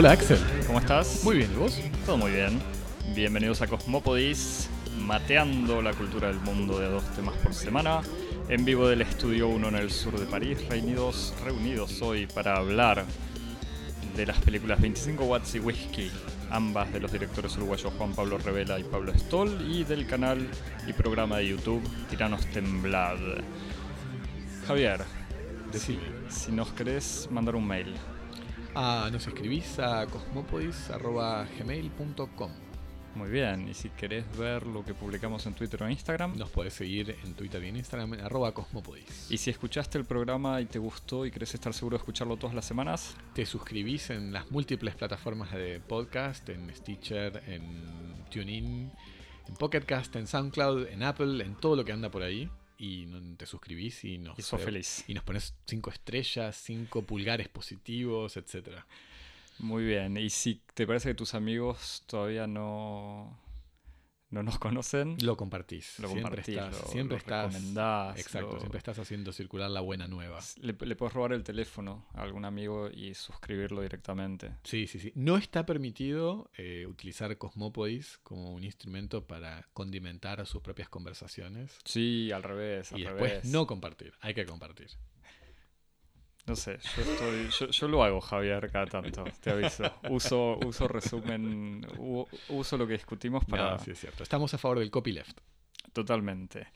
Hola Axel. ¿Cómo estás? Muy bien, ¿y vos? Todo muy bien. Bienvenidos a Cosmopodis, mateando la cultura del mundo de dos temas por semana, en vivo del Estudio 1 en el sur de París, reunidos, reunidos hoy para hablar de las películas 25 Watts y Whisky, ambas de los directores uruguayos Juan Pablo Revela y Pablo Stoll, y del canal y programa de YouTube Tiranos Temblad. Javier, Decime. si nos querés mandar un mail, Ah, nos escribís a cosmopodis.gmail.com. muy bien, y si querés ver lo que publicamos en Twitter o en Instagram, Nos podés seguir en Twitter y en Instagram en arroba cosmopodis. Y si escuchaste el programa y te gustó y querés estar seguro de escucharlo todas las semanas, Te suscribís en las múltiples plataformas de podcast, en Stitcher, en TuneIn, en Pocketcast, en SoundCloud, en Apple, en todo lo que anda por ahí. Y te suscribís y nos, y sos feliz. y nos pones 5 estrellas, 5 pulgares positivos, etcétera. Muy bien. Y si te parece que tus amigos todavía no, no nos conocen, Lo compartís. lo siempre compartís, estás, lo, siempre lo estás, recomendás, Exacto, lo- siempre estás haciendo circular la buena nueva. le, le puedes robar el teléfono a algún amigo y suscribirlo directamente. Sí, sí, sí. No está permitido eh, utilizar Cosmopodis como un instrumento para condimentar sus propias conversaciones. Sí, al revés, al Y después revés. no compartir. Hay que compartir. No sé, yo, estoy, yo, yo lo hago, Javier, cada tanto, te aviso. Uso, uso resumen, u- uso lo que discutimos para... No, sí es cierto. Estamos a favor del copyleft. Totalmente.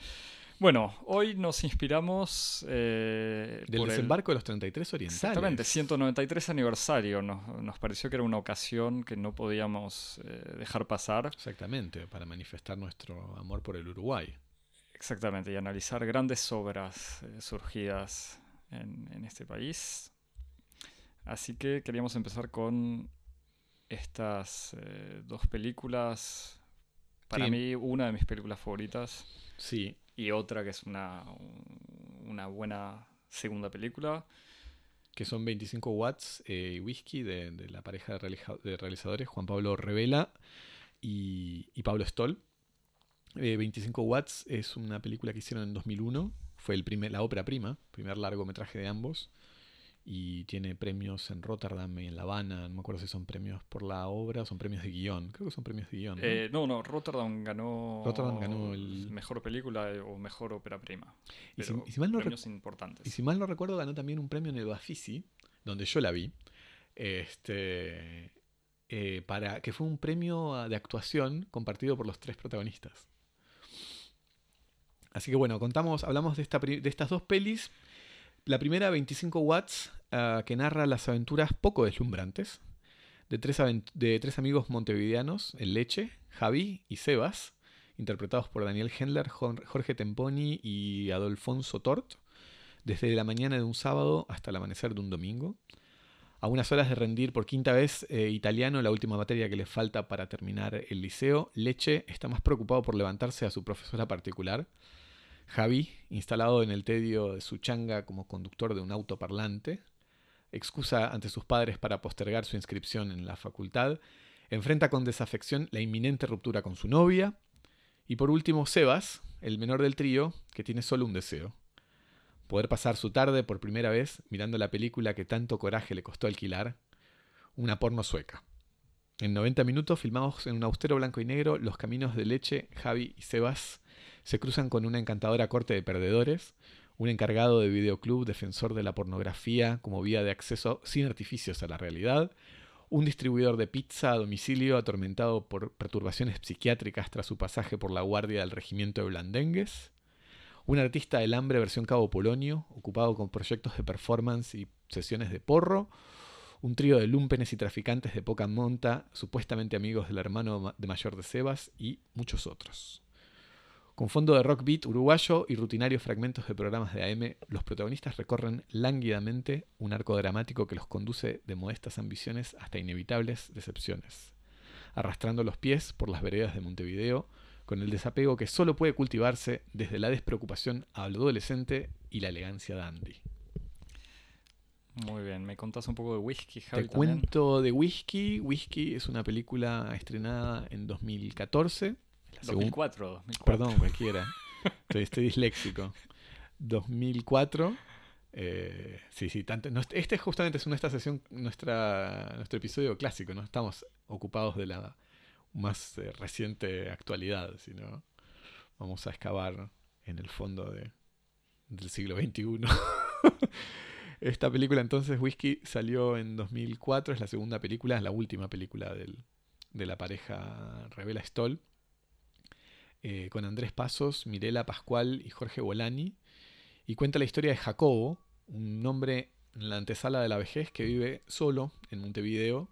Bueno, hoy nos inspiramos eh, Del por el- desembarco de los 33 orientales. Exactamente, 193 aniversario. Nos, nos pareció que era una ocasión que no podíamos eh, dejar pasar. Exactamente, para manifestar nuestro amor por el Uruguay. Exactamente, y analizar grandes obras eh, surgidas en, en este país. Así que queríamos empezar con estas eh, dos películas. Para Sí. mí, una de mis películas favoritas. Sí, y otra que es una, una buena segunda película. que son 25 watts eh, y whisky de, de la pareja de, realiza- de realizadores Juan Pablo Revela y, y Pablo Stoll. Eh, 25 watts es una película que hicieron en 2001, fue el primer, la ópera prima, primer largometraje de ambos, y tiene premios en Rotterdam y en La Habana, no me acuerdo si son premios por la obra o son premios de guion, creo que son premios de guion. ¿no? Eh, no, no, Rotterdam ganó, Rotterdam ganó el- mejor película eh, o mejor ópera prima. y, si, Pero y si mal no rec- premios importantes. Y si mal no recuerdo, ganó también un premio en el Bafisi, donde yo la vi. Este, eh, para, que fue un premio de actuación compartido por los tres protagonistas. Así que bueno, contamos, hablamos de, esta, de estas dos pelis. La primera, 25 watts, ah, que narra las aventuras poco deslumbrantes de tres, de tres amigos montevideanos, el Leche, Javi y Sebas, interpretados por Daniel Hendler, Jor- Jorge Temponi y Adolfonso Tort desde la mañana de un sábado hasta el amanecer de un domingo. A unas horas de rendir por quinta vez eh, italiano, la última materia que le falta para terminar el liceo, Leche está más preocupado por levantarse a su profesora particular. Javi, instalado en el tedio de su changa como conductor de un auto parlante, excusa ante sus padres para postergar su inscripción en la facultad, enfrenta con desafección la inminente ruptura con su novia, y por último Sebas, el menor del trío, que tiene solo un deseo, poder pasar su tarde por primera vez mirando la película que tanto coraje le costó alquilar, una porno sueca. En 90 minutos, filmados en un austero blanco y negro, los caminos de Leche, Javi y Sebas se cruzan con una encantadora corte de perdedores, un encargado de videoclub defensor de la pornografía como vía de acceso sin artificios a la realidad, un distribuidor de pizza a domicilio atormentado por perturbaciones psiquiátricas tras su pasaje por la guardia del regimiento de Blandengues, un artista del hambre versión Cabo Polonio, ocupado con proyectos de performance y sesiones de porro, un trío de lumpenes y traficantes de poca monta, supuestamente amigos del hermano ma- de mayor de Sebas, y muchos otros. Con fondo de rock beat uruguayo y rutinarios fragmentos de programas de AM, los protagonistas recorren lánguidamente un arco dramático que los conduce de modestas ambiciones hasta inevitables decepciones, arrastrando los pies por las veredas de Montevideo, con el desapego que solo puede cultivarse desde la despreocupación adolescente y la elegancia dandy. Muy bien, ¿me contás un poco de Whisky, Javi? Te también? cuento de Whisky. Whisky es una película estrenada en 2014. La segun- 2004, 2004. Perdón, cualquiera. Estoy, estoy disléxico. 2004. Eh, sí, sí, tanto, este justamente es nuestra sesión, nuestra, nuestro episodio clásico, no estamos ocupados de la más eh, reciente actualidad, sino vamos a excavar en el fondo de, del siglo XXI. Esta película entonces, Whisky, salió en 2004, es la segunda película, es la última película del, de la pareja Revela Stoll, eh, con Andrés Pasos, Mirela Pascual y Jorge Bolani, y cuenta la historia de Jacobo, un hombre en la antesala de la vejez que vive solo en Montevideo,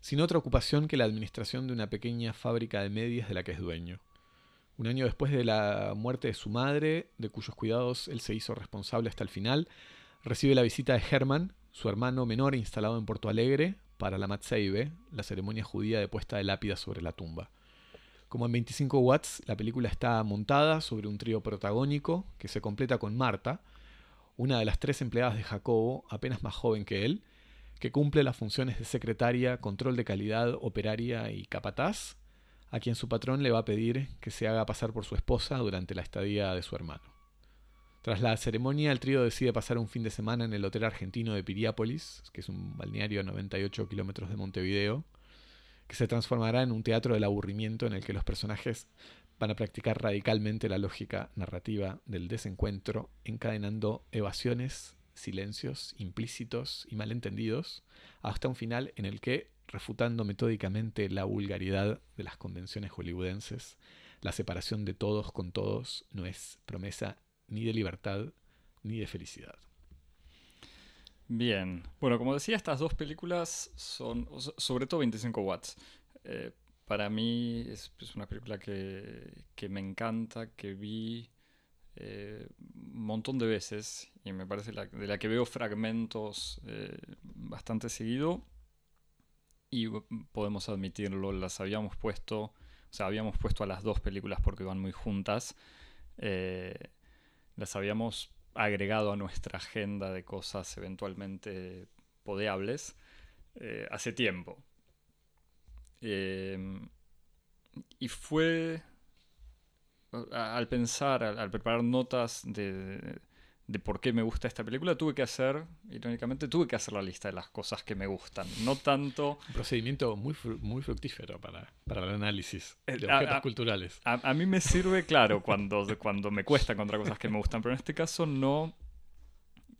sin otra ocupación que la administración de una pequeña fábrica de medias de la que es dueño. Un año después de la muerte de su madre, de cuyos cuidados él se hizo responsable hasta el final, recibe la visita de Herman, su hermano menor instalado en Porto Alegre, para la Matseibe, la ceremonia judía de puesta de lápida sobre la tumba. Como en 25 watts, la película está montada sobre un trío protagónico que se completa con Marta, una de las tres empleadas de Jacobo, apenas más joven que él, que cumple las funciones de secretaria, control de calidad, operaria y capataz, a quien su patrón le va a pedir que se haga pasar por su esposa durante la estadía de su hermano. Tras la ceremonia, el trío decide pasar un fin de semana en el Hotel Argentino de Piriápolis, que es un balneario a 98 kilómetros de Montevideo, que se transformará en un teatro del aburrimiento en el que los personajes van a practicar radicalmente la lógica narrativa del desencuentro, encadenando evasiones, silencios implícitos y malentendidos, hasta un final en el que refutando metódicamente la vulgaridad de las convenciones hollywoodenses, la separación de todos con todos no es promesa ni de libertad ni de felicidad. Bien, bueno, como decía, estas dos películas son, sobre todo 25 watts. Eh, para mí es, una película que, me encanta, que vi eh, un montón de veces y me parece de la que veo fragmentos eh, bastante seguido. Y podemos admitirlo, las habíamos puesto, o sea, habíamos puesto a las dos películas porque van muy juntas, eh, las habíamos agregado a nuestra agenda de cosas eventualmente podeables eh, hace tiempo. Eh, y fue al pensar, al preparar notas de, de por qué me gusta esta película, tuve que hacer, irónicamente, tuve que hacer la lista de las cosas que me gustan. No tanto... Un procedimiento muy, muy fructífero para, para el análisis de eh, objetos culturales. A, mí me sirve, claro, cuando, cuando me cuesta encontrar cosas que me gustan, pero en este caso no...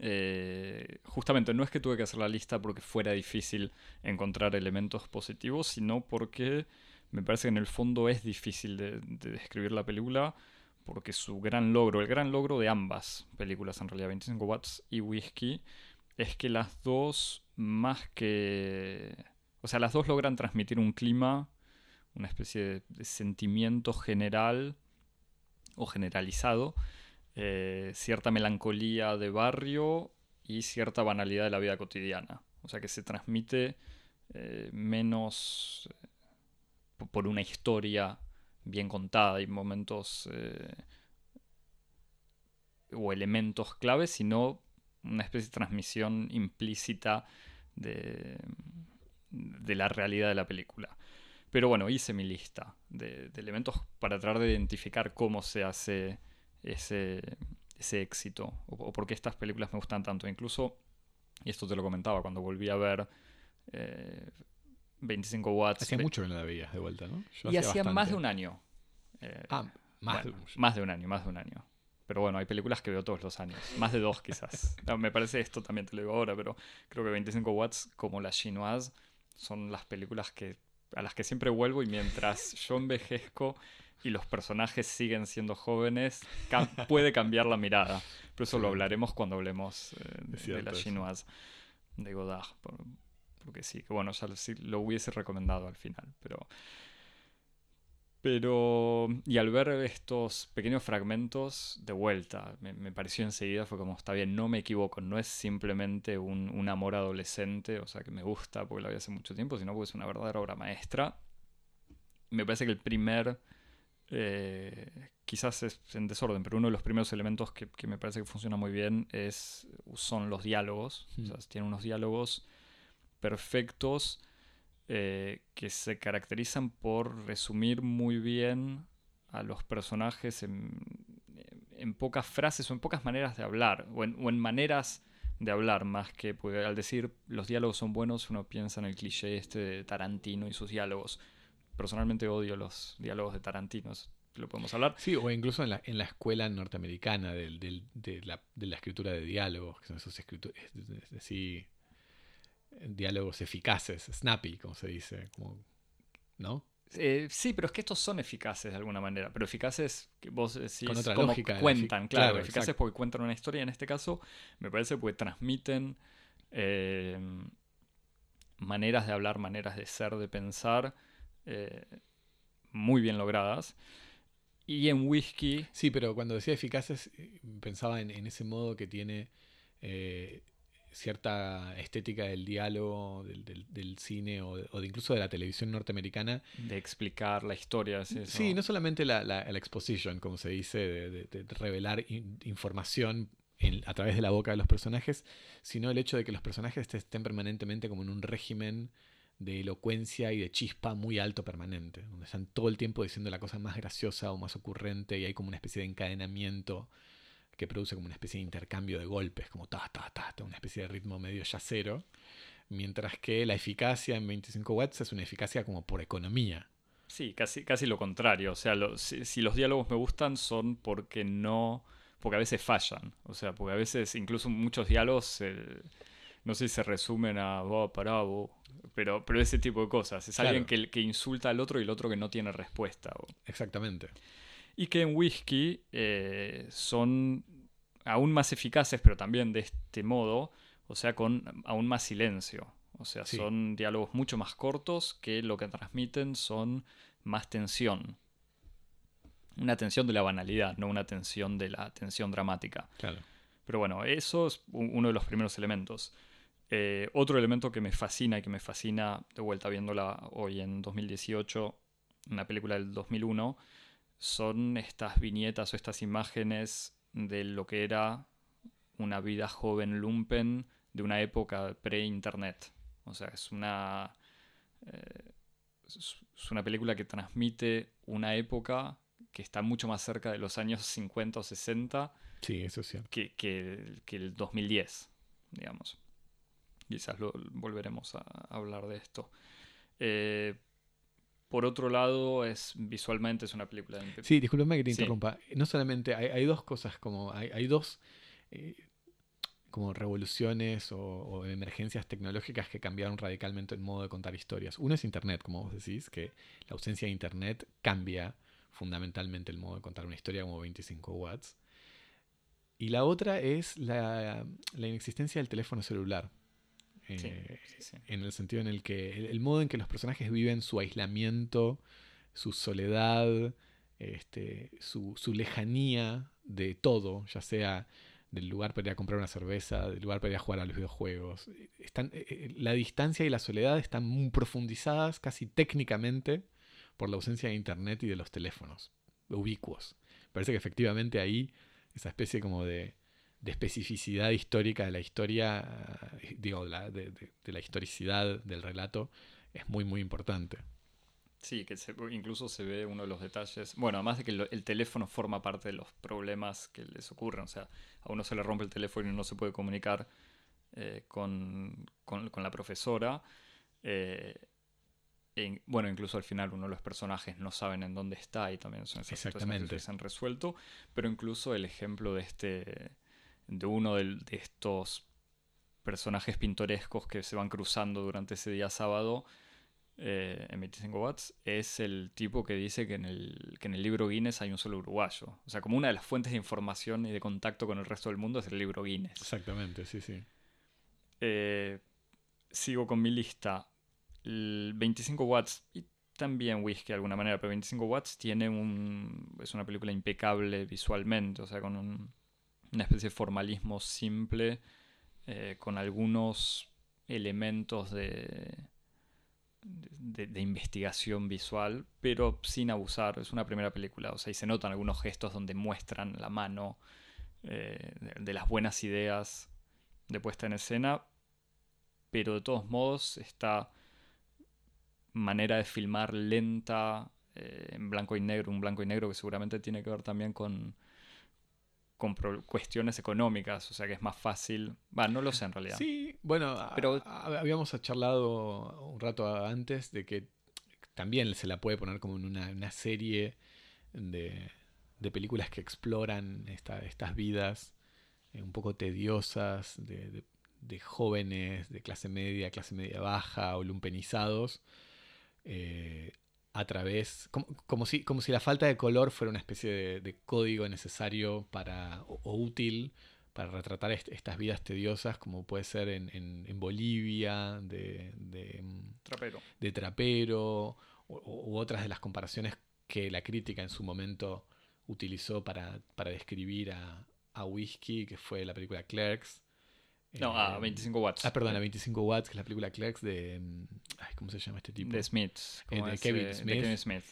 Eh, justamente no es que tuve que hacer la lista porque fuera difícil encontrar elementos positivos, sino porque me parece que en el fondo es difícil de, de describir la película porque su gran logro, el gran logro de ambas películas en realidad, 25 Watts y Whiskey, es que las dos más que... O sea, las dos logran transmitir un clima, una especie de, sentimiento general o generalizado, eh, cierta melancolía de barrio y cierta banalidad de la vida cotidiana. O sea que se transmite eh, menos eh, por una historia bien contada y momentos eh, o elementos claves, sino una especie de transmisión implícita de, de, la realidad de la película. Pero bueno, hice mi lista de, elementos para tratar de identificar cómo se hace ese, ese éxito o, por qué estas películas me gustan tanto. Incluso, y esto te lo comentaba cuando volví a ver eh, 25 watts. Hacía mucho que no la veías de vuelta, ¿no? y hacía, más de un año. Eh, ah, más, de un... más de un año, más de un año. Pero bueno, hay películas que veo todos los años. Más de dos quizás. me parece esto también te lo digo ahora, pero creo que 25 watts como la chinoise son las películas que a las que siempre vuelvo y mientras yo envejezco y los personajes siguen siendo jóvenes, puede cambiar la mirada. Pero eso lo hablaremos cuando hablemos eh, de, la chinoise de Godard. Porque sí, que bueno, ya lo hubiese recomendado al final, pero... Pero, y al ver estos pequeños fragmentos de vuelta, me, pareció enseguida, fue como, está bien, no me equivoco, no es simplemente un, amor adolescente, o sea, que me gusta porque lo había hace mucho tiempo, sino porque es una verdadera obra maestra. Me parece que el primer, eh, quizás es en desorden, pero uno de los primeros elementos que, me parece que funciona muy bien es, son los diálogos. O sea, tiene unos diálogos perfectos eh, que se caracterizan por resumir muy bien a los personajes en, pocas frases o en pocas maneras de hablar, o en, maneras de hablar, más que al decir los diálogos son buenos, uno piensa en el cliché este de Tarantino y sus diálogos. Personalmente odio los diálogos de Tarantino, lo podemos hablar. Sí, o incluso en la, en la escuela norteamericana de, la, escritura de diálogos, que son esos escritos, así, diálogos eficaces, snappy, como se dice, como, ¿no? Eh, sí, pero es que estos son eficaces de alguna manera, pero eficaces que vos decís Con otra como lógica, cuentan, claro, claro, eficaces exacto. porque cuentan una historia, en este caso me parece porque transmiten eh, maneras de hablar, maneras de ser, de pensar, eh, muy bien logradas. Y en Whisky, Sí, pero cuando decía eficaces, pensaba en, en ese modo que tiene eh, cierta estética del diálogo, del, del- del cine o, de- o de incluso de la televisión norteamericana. de explicar la historia, es eso. Sí, no solamente la, la, la exposition, como se dice, de, de- de revelar in- información en- a través de la boca de los personajes, sino el hecho de que los personajes estén permanentemente como en un régimen de elocuencia y de chispa muy alto permanente, donde están todo el tiempo diciendo la cosa más graciosa o más ocurrente y hay como una especie de encadenamiento que produce como una especie de intercambio de golpes, como ta, ta, ta, ta, una especie de ritmo medio yacero, mientras que la eficacia en 25 watts es una eficacia como por economía. Sí, casi, casi lo contrario. O sea, lo- si, si los diálogos me gustan son porque no. porque a veces fallan. O sea, porque a veces incluso muchos diálogos. eh, no sé si se resumen a pará, vos", Pero, pero ese tipo de cosas. Es alguien que, que insulta al otro y el otro que no tiene respuesta. Exactamente. Y que en whisky eh, son aún más eficaces, pero también de este modo. O sea, con aún más silencio. O sea, Sí. son diálogos mucho más cortos que lo que transmiten son más tensión. Una tensión de la banalidad, no una tensión de la tensión dramática. Claro. Pero bueno, eso es uno de los primeros elementos. Eh, otro elemento que me fascina y que me fascina, de vuelta viéndola hoy en 2018, una película del 2001, son estas viñetas o estas imágenes de lo que era una vida joven lumpen de una época pre-internet. O sea, es una, eh, es una película que transmite una época que está mucho más cerca de los años 50 o 60 Sí, eso es cierto. que, que- que el 2010, digamos. Quizás lo, volveremos a, a hablar de esto. Eh, por otro lado, es visualmente es una película de Sí, discúlpame que te Sí. interrumpa. No solamente, hay, hay dos cosas, como hay, hay dos eh, como revoluciones o, o emergencias tecnológicas que cambiaron radicalmente el modo de contar historias. Uno es Internet, como vos decís, que la ausencia de Internet cambia fundamentalmente el modo de contar una historia como 25 watts. Y la otra es la, la inexistencia del teléfono celular. Eh, sí, sí. en el sentido en el que el, el modo en que los personajes viven su aislamiento, su soledad, este, su, su lejanía de todo, ya sea del lugar para ir a comprar una cerveza, del lugar para ir a jugar a los videojuegos. Están, eh, eh, la distancia y la soledad están muy profundizadas casi técnicamente por la ausencia de internet y de los teléfonos ubicuos. Parece que efectivamente ahí esa especie como de, de especificidad histórica de la historia, digo, la- de, de- de la historicidad del relato, es muy, muy importante. Sí, que se- incluso se ve uno de los detalles. Bueno, además de que el teléfono forma parte de los problemas que les ocurren. O sea, a uno se le rompe el teléfono y no se puede comunicar eh, con, con- con la profesora. Eh, e- bueno, incluso al final uno de los personajes no saben en dónde está y también son esas situaciones que se han resuelto. Pero incluso el ejemplo de este. De uno de estos personajes pintorescos que se van cruzando durante ese día sábado eh, en 25 watts es el tipo que dice que en, el, que en el libro Guinness hay un solo uruguayo. O sea, como una de las fuentes de información y de contacto con el resto del mundo es el libro Guinness. Exactamente, sí, sí. Eh, sigo con mi lista. El 25 watts y también Whisky de alguna manera, pero 25 watts tiene un... es una película impecable visualmente, o sea, con un- una especie de formalismo simple, eh, con algunos elementos de, de, investigación visual, pero sin abusar. Es una primera película, o sea, y se notan algunos gestos donde muestran la mano eh, de, de las buenas ideas de puesta en escena, pero de todos modos esta manera de filmar lenta, eh, en blanco y negro, un blanco y negro que seguramente tiene que ver también con, con cuestiones económicas, o sea que es más fácil. Va, no lo sé en realidad. Sí, bueno, Pero... habíamos charlado un rato antes de que también se la puede poner como en una, serie de, películas que exploran estas vidas eh, un poco tediosas de, jóvenes de clase media, clase media baja o lumpenizados. Eh, a través, como, si, como si la falta de color fuera una especie de, código necesario para, o, útil para retratar estas vidas tediosas, como puede ser en, Bolivia, de, de, trapero, de trapero u otras de las comparaciones que la crítica en su momento utilizó para, describir a, a Whisky, que fue la película Clerks. No, a 25 watts. Ah, perdón, a 25 watts, que es la película Clerks de. Mm, ¿Cómo se llama este tipo? De Smith. Eh, de, Kevin Smith.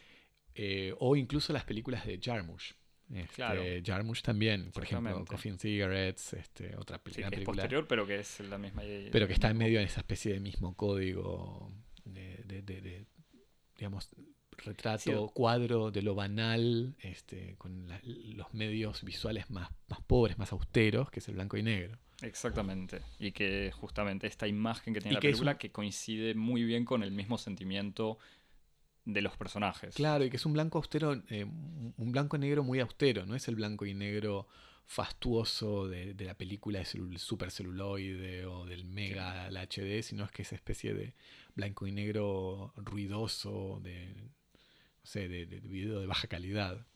Eh, o incluso las películas de Jarmusch. Este, claro. Jarmusch también, por ejemplo, Coffee and Cigarettes, este, otra película. Sí, que es posterior, pero que es la misma. Pero que está en medio de esa especie de mismo código de, de, digamos, retrato, cuadro de lo banal, este, con los medios visuales más, más pobres, más austeros, que es el blanco y negro. Exactamente. Y que justamente esta imagen que tiene la película que coincide muy bien con el mismo sentimiento de los personajes. Claro, y que es un blanco austero, eh, un blanco y negro muy austero, no es el blanco y negro fastuoso de, la película de super celuloide o del mega HD, sino es que esa especie de blanco y negro ruidoso, de, no sé, de, de video de baja calidad.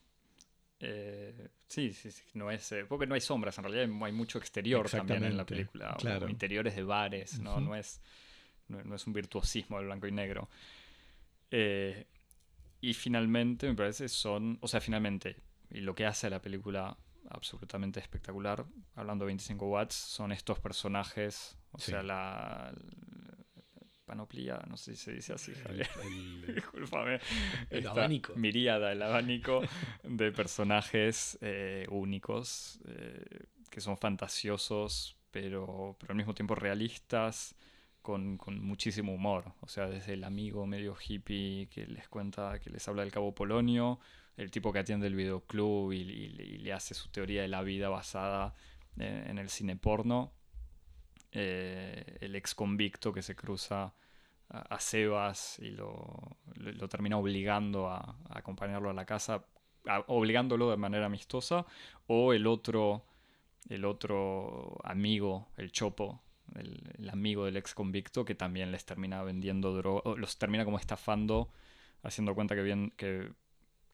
Eh, sí, sí, sí, no es, eh, porque no hay sombras, en realidad hay mucho exterior también en la película, claro. interiores de bares, ¿no? no, es, no, es un virtuosismo el blanco y negro. Eh, y finalmente, me parece, son, o sea, finalmente, y lo que hace la película absolutamente espectacular, hablando de 25 watts, son estos personajes, o sea, la, panoplia, no sé si se dice así, Javier. El, Disculpame. El abanico. Miríada, el abanico de personajes eh, únicos eh, que son fantasiosos, pero, pero al mismo tiempo realistas. Con, con, muchísimo humor, o sea, desde el amigo medio hippie que les cuenta, que les habla del Cabo Polonio, el tipo que atiende el videoclub y, y, le hace su teoría de la vida basada en el cine porno, eh, el ex convicto que se cruza a, Sebas y lo, lo, termina obligando a, acompañarlo a la casa, obligándolo de manera amistosa, o el otro, el otro amigo, el Chopo, el, amigo del ex convicto, que también les termina vendiendo droga, los termina como estafando, haciendo cuenta que, bien, que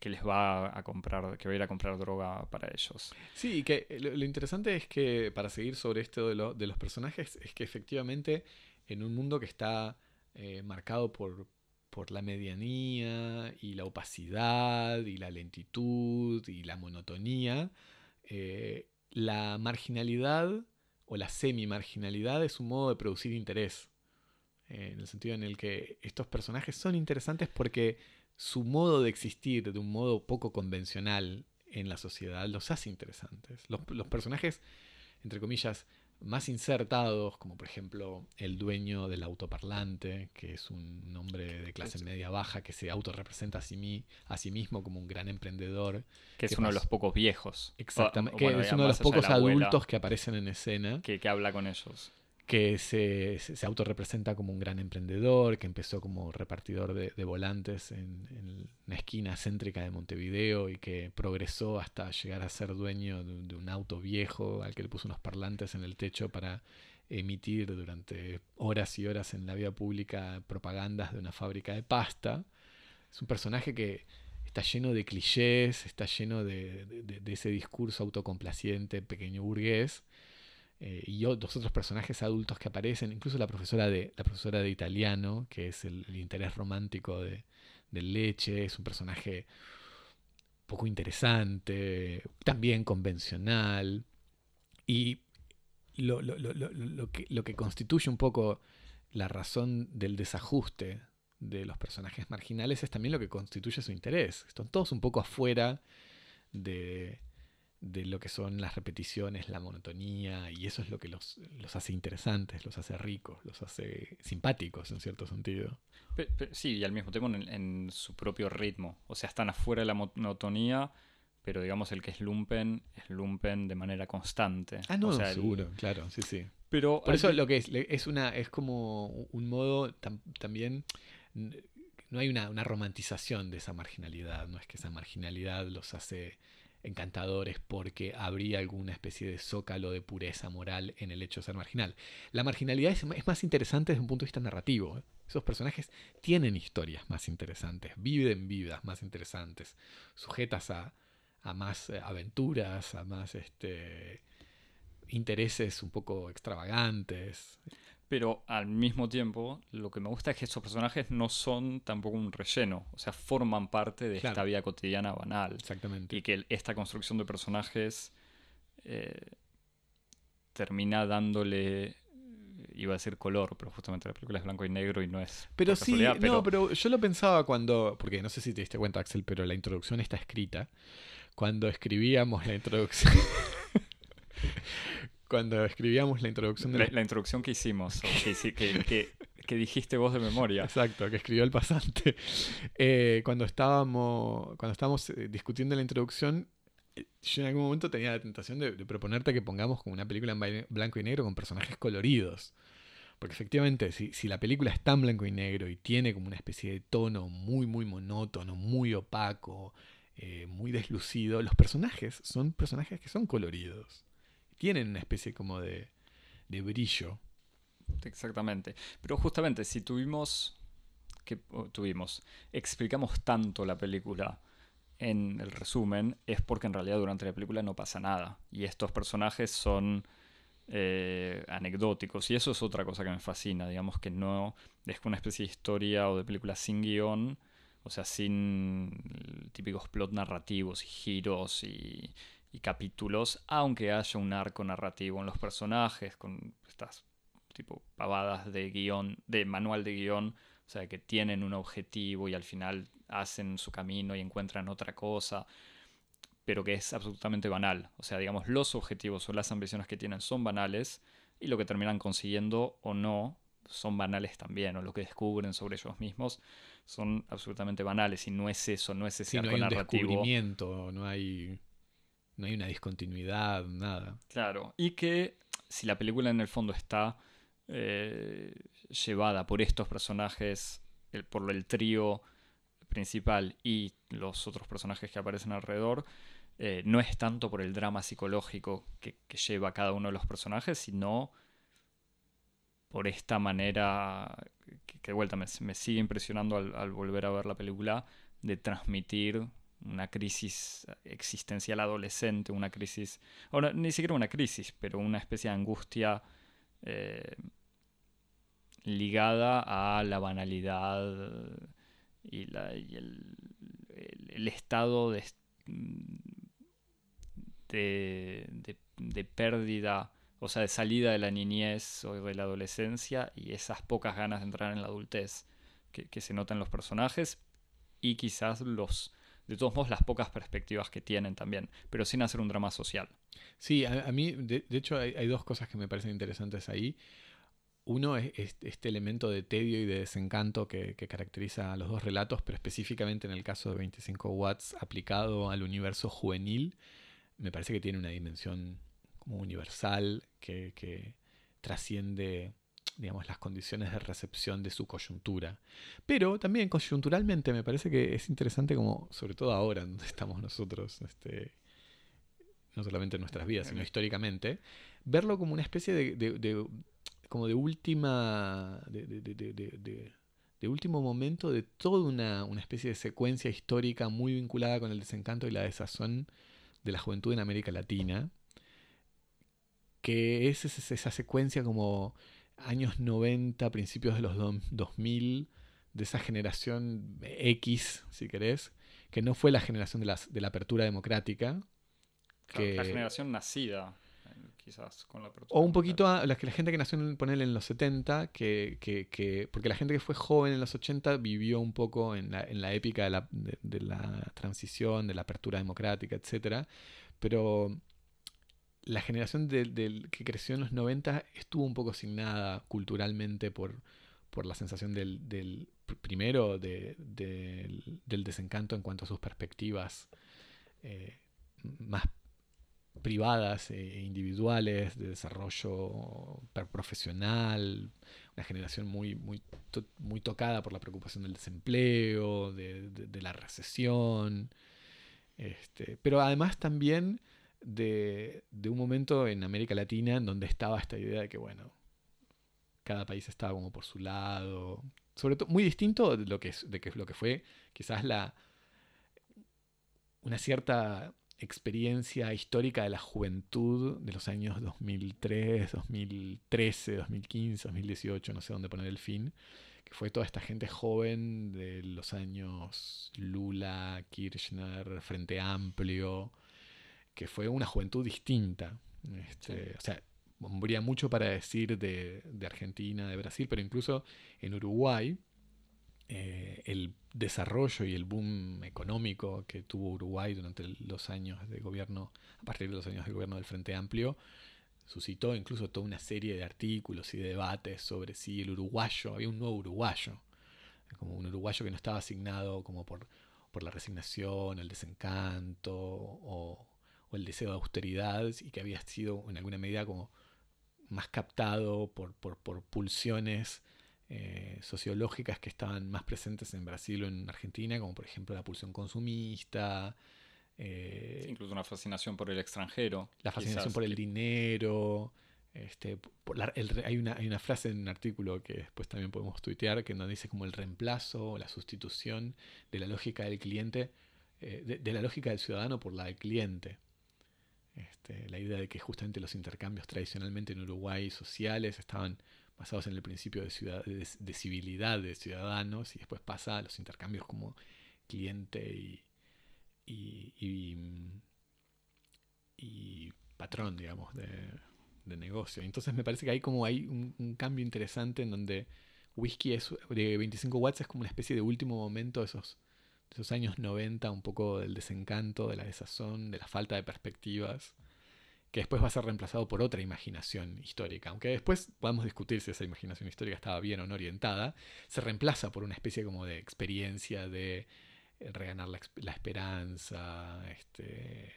que les va a comprar, que va a ir a comprar droga para ellos. Sí, y que lo, interesante es que, para seguir sobre esto de, los personajes, es que efectivamente en un mundo que está eh, marcado por, la medianía y la opacidad y la lentitud y la monotonía, eh, la marginalidad o la semi-marginalidad es un modo de producir interés. Eh, en el sentido en el que estos personajes son interesantes porque su modo de existir de un modo poco convencional en la sociedad los hace interesantes. Los, personajes, entre comillas, más insertados, como por ejemplo el dueño del autoparlante, que es un hombre de clase media baja que se autorrepresenta a sí, a sí mismo como un gran emprendedor. Que es uno de los pocos viejos. Exactamente, que es uno de los pocos adultos que aparecen en escena. Que, que habla con ellos que se, se, autorrepresenta como un gran emprendedor, que empezó como repartidor de, volantes en, una esquina céntrica de Montevideo y que progresó hasta llegar a ser dueño de, un auto viejo al que le puso unos parlantes en el techo para emitir durante horas y horas en la vía pública propagandas de una fábrica de pasta. Es un personaje que está lleno de clichés, está lleno de, de ese discurso autocomplaciente, pequeño burgués eh, y dos otros personajes adultos que aparecen, incluso la profesora de, la profesora de italiano, que es el, interés romántico de, Leche, es un personaje poco interesante, también convencional, y lo, que, lo que constituye un poco la razón del desajuste de los personajes marginales es también lo que constituye su interés. Están todos un poco afuera de, de lo que son las repeticiones, la monotonía, y eso es lo que los, hace interesantes, los hace ricos, los hace simpáticos en cierto sentido. sí, y al mismo tiempo en, su propio ritmo. O sea, están afuera de la monotonía, pero digamos el que es lumpen es lumpen de manera constante. Ah, no, O sea, el- seguro, claro, sí, sí. Pero Por eso lo que es, es una, es como un modo tam- también. No hay una, una romantización de esa marginalidad, no es que esa marginalidad los hace encantadores porque habría alguna especie de zócalo de pureza moral en el hecho de ser marginal. La marginalidad es, más interesante desde un punto de vista narrativo. ¿eh? Esos personajes tienen historias más interesantes, viven vidas más interesantes, sujetas a, a más eh, aventuras, a más este, intereses un poco extravagantes. Pero al mismo tiempo, lo que me gusta es que estos personajes no son tampoco un relleno, o sea, forman parte de esta vida cotidiana banal. Exactamente. Y que esta construcción de personajes eh, termina dándole, iba a decir color, pero justamente la película es blanco y negro y no es... Pero sí, no, pero yo lo pensaba cuando, porque no sé si te diste cuenta, Axel, pero la introducción está escrita. Cuando escribíamos la introducción, cuando escribíamos la introducción de La, introducción que hicimos, que, hici- que, que- que dijiste vos de memoria. Exacto, que escribió el pasante. Eh, cuando estábamos, cuando estábamos eh, discutiendo la introducción, eh, yo en algún momento tenía la tentación de, de proponerte que pongamos como una película en blanco y negro con personajes coloridos. Porque efectivamente, si, si la película está en blanco y negro y tiene como una especie de tono muy, muy monótono, muy opaco, eh, muy deslucido, los personajes son personajes que son coloridos. Tienen una especie como de, de brillo. Exactamente. Pero justamente, si tuvimos, que tuvimos, explicamos tanto la película en el resumen, es porque en realidad durante la película no pasa nada. Y estos personajes son eh, anecdóticos. Y eso es otra cosa que me fascina, digamos que no es una especie de historia o de película sin guion, o sea, sin típicos plot narrativos y giros y, y capítulos, aunque haya un arco narrativo en los personajes, con estas tipo pavadas de guion, de manual de guion, o sea, que tienen un objetivo y al final hacen su camino y encuentran otra cosa, pero que es absolutamente banal. O sea, digamos, los objetivos o las ambiciones que tienen son banales y lo que terminan consiguiendo o no son banales también, o lo que descubren sobre ellos mismos son absolutamente banales y no es eso, no es ese no arco hay un narrativo. descubrimiento, no hay, no hay una discontinuidad, nada. Claro, y que si la película en el fondo está eh, llevada por estos personajes, por el trío principal y los otros personajes que aparecen alrededor, eh, no es tanto por el drama psicológico que, lleva cada uno de los personajes, sino por esta manera que, de vuelta me, sigue impresionando al volver a ver la película, de transmitir una crisis existencial adolescente, una crisis, o ni siquiera una crisis, pero una especie de angustia eh, ligada a la banalidad y, el, estado de, de, de- pérdida, o sea, de salida de la niñez o de la adolescencia y esas pocas ganas de entrar en la adultez que, que se notan los personajes y quizás los, de todos modos, las pocas perspectivas que tienen también, pero sin hacer un drama social. Sí, a, mí, de, hecho, hay, dos cosas que me parecen interesantes ahí. Uno es, es este elemento de tedio y de desencanto que, caracteriza a los dos relatos, pero específicamente en el caso de 25 watts aplicado al universo juvenil, me parece que tiene una dimensión como universal que trasciende digamos, las condiciones de recepción de su coyuntura. Pero también coyunturalmente me parece que es interesante como, sobre todo ahora, donde estamos nosotros, este, no solamente en nuestras vidas, sino históricamente, verlo como una especie de, de- de- como de última, de, último momento de toda una, una especie de secuencia histórica muy vinculada con el desencanto y la desazón de la juventud en América Latina, que es esa secuencia como años 90, principios de los do- 2000, de esa generación X, si querés, que no fue la generación de, las, de la apertura democrática, que- La generación nacida, quizás, con la apertura o un poquito a la, la gente que nació en, en los 70, que, que- que- porque la gente que fue joven en los 80 vivió un poco en la, en la épica de la, de- de la transición, de la apertura democrática, etc. Pero la generación del que creció en los 90 estuvo un poco asignada culturalmente por, por la sensación del, del- pr- primero de- del, desencanto en cuanto a sus perspectivas eh, más privadas e individuales, de desarrollo profesional, una generación muy, muy, muy tocada por la preocupación del desempleo, de, la recesión, este, pero además también de, un momento en América Latina en donde estaba esta idea de que, bueno, cada país estaba como por su lado, sobre todo muy distinto de lo que, de que, lo que fue quizás la una cierta experiencia histórica de la juventud de los años 2003, 2013, 2015, 2018, no sé dónde poner el fin, que fue toda esta gente joven de los años Lula, Kirchner, Frente Amplio, que fue una juventud distinta. Este, o sea, habría mucho para decir de, de Argentina, de Brasil, pero incluso en Uruguay, eh, el desarrollo y el boom económico que tuvo Uruguay durante los años de gobierno, a partir de los años de gobierno del Frente Amplio, suscitó incluso toda una serie de artículos y debates sobre si el uruguayo, había un nuevo uruguayo, como un uruguayo que no estaba asignado como por, por la resignación, el desencanto o, o, el deseo de austeridad y que había sido en alguna medida como más captado por, por, por pulsiones eh, sociológicas que estaban más presentes en Brasil o en Argentina, como por ejemplo la pulsión consumista. Eh, incluso una fascinación por el extranjero. La fascinación por el dinero. Este, hay, una, hay, una, frase en un artículo que después también podemos tuitear que nos dice como el reemplazo o la sustitución de la lógica del cliente, eh, de, la lógica del ciudadano por la del cliente. Este, la idea de que justamente los intercambios tradicionalmente en Uruguay sociales estaban basados en el principio de, ciudad, de, civilidad de ciudadanos y después pasa a los intercambios como cliente y, y, y, patrón, digamos, de, de, negocio. Entonces me parece que hay como hay un, cambio interesante en donde whisky es, de 25 watts es como una especie de último momento de esos, de esos años 90, un poco del desencanto, de la desazón, de la falta de perspectivas que después va a ser reemplazado por otra imaginación histórica. Aunque después podamos discutir si esa imaginación histórica estaba bien o no orientada, se reemplaza por una especie como de experiencia de reganar la, la esperanza, este,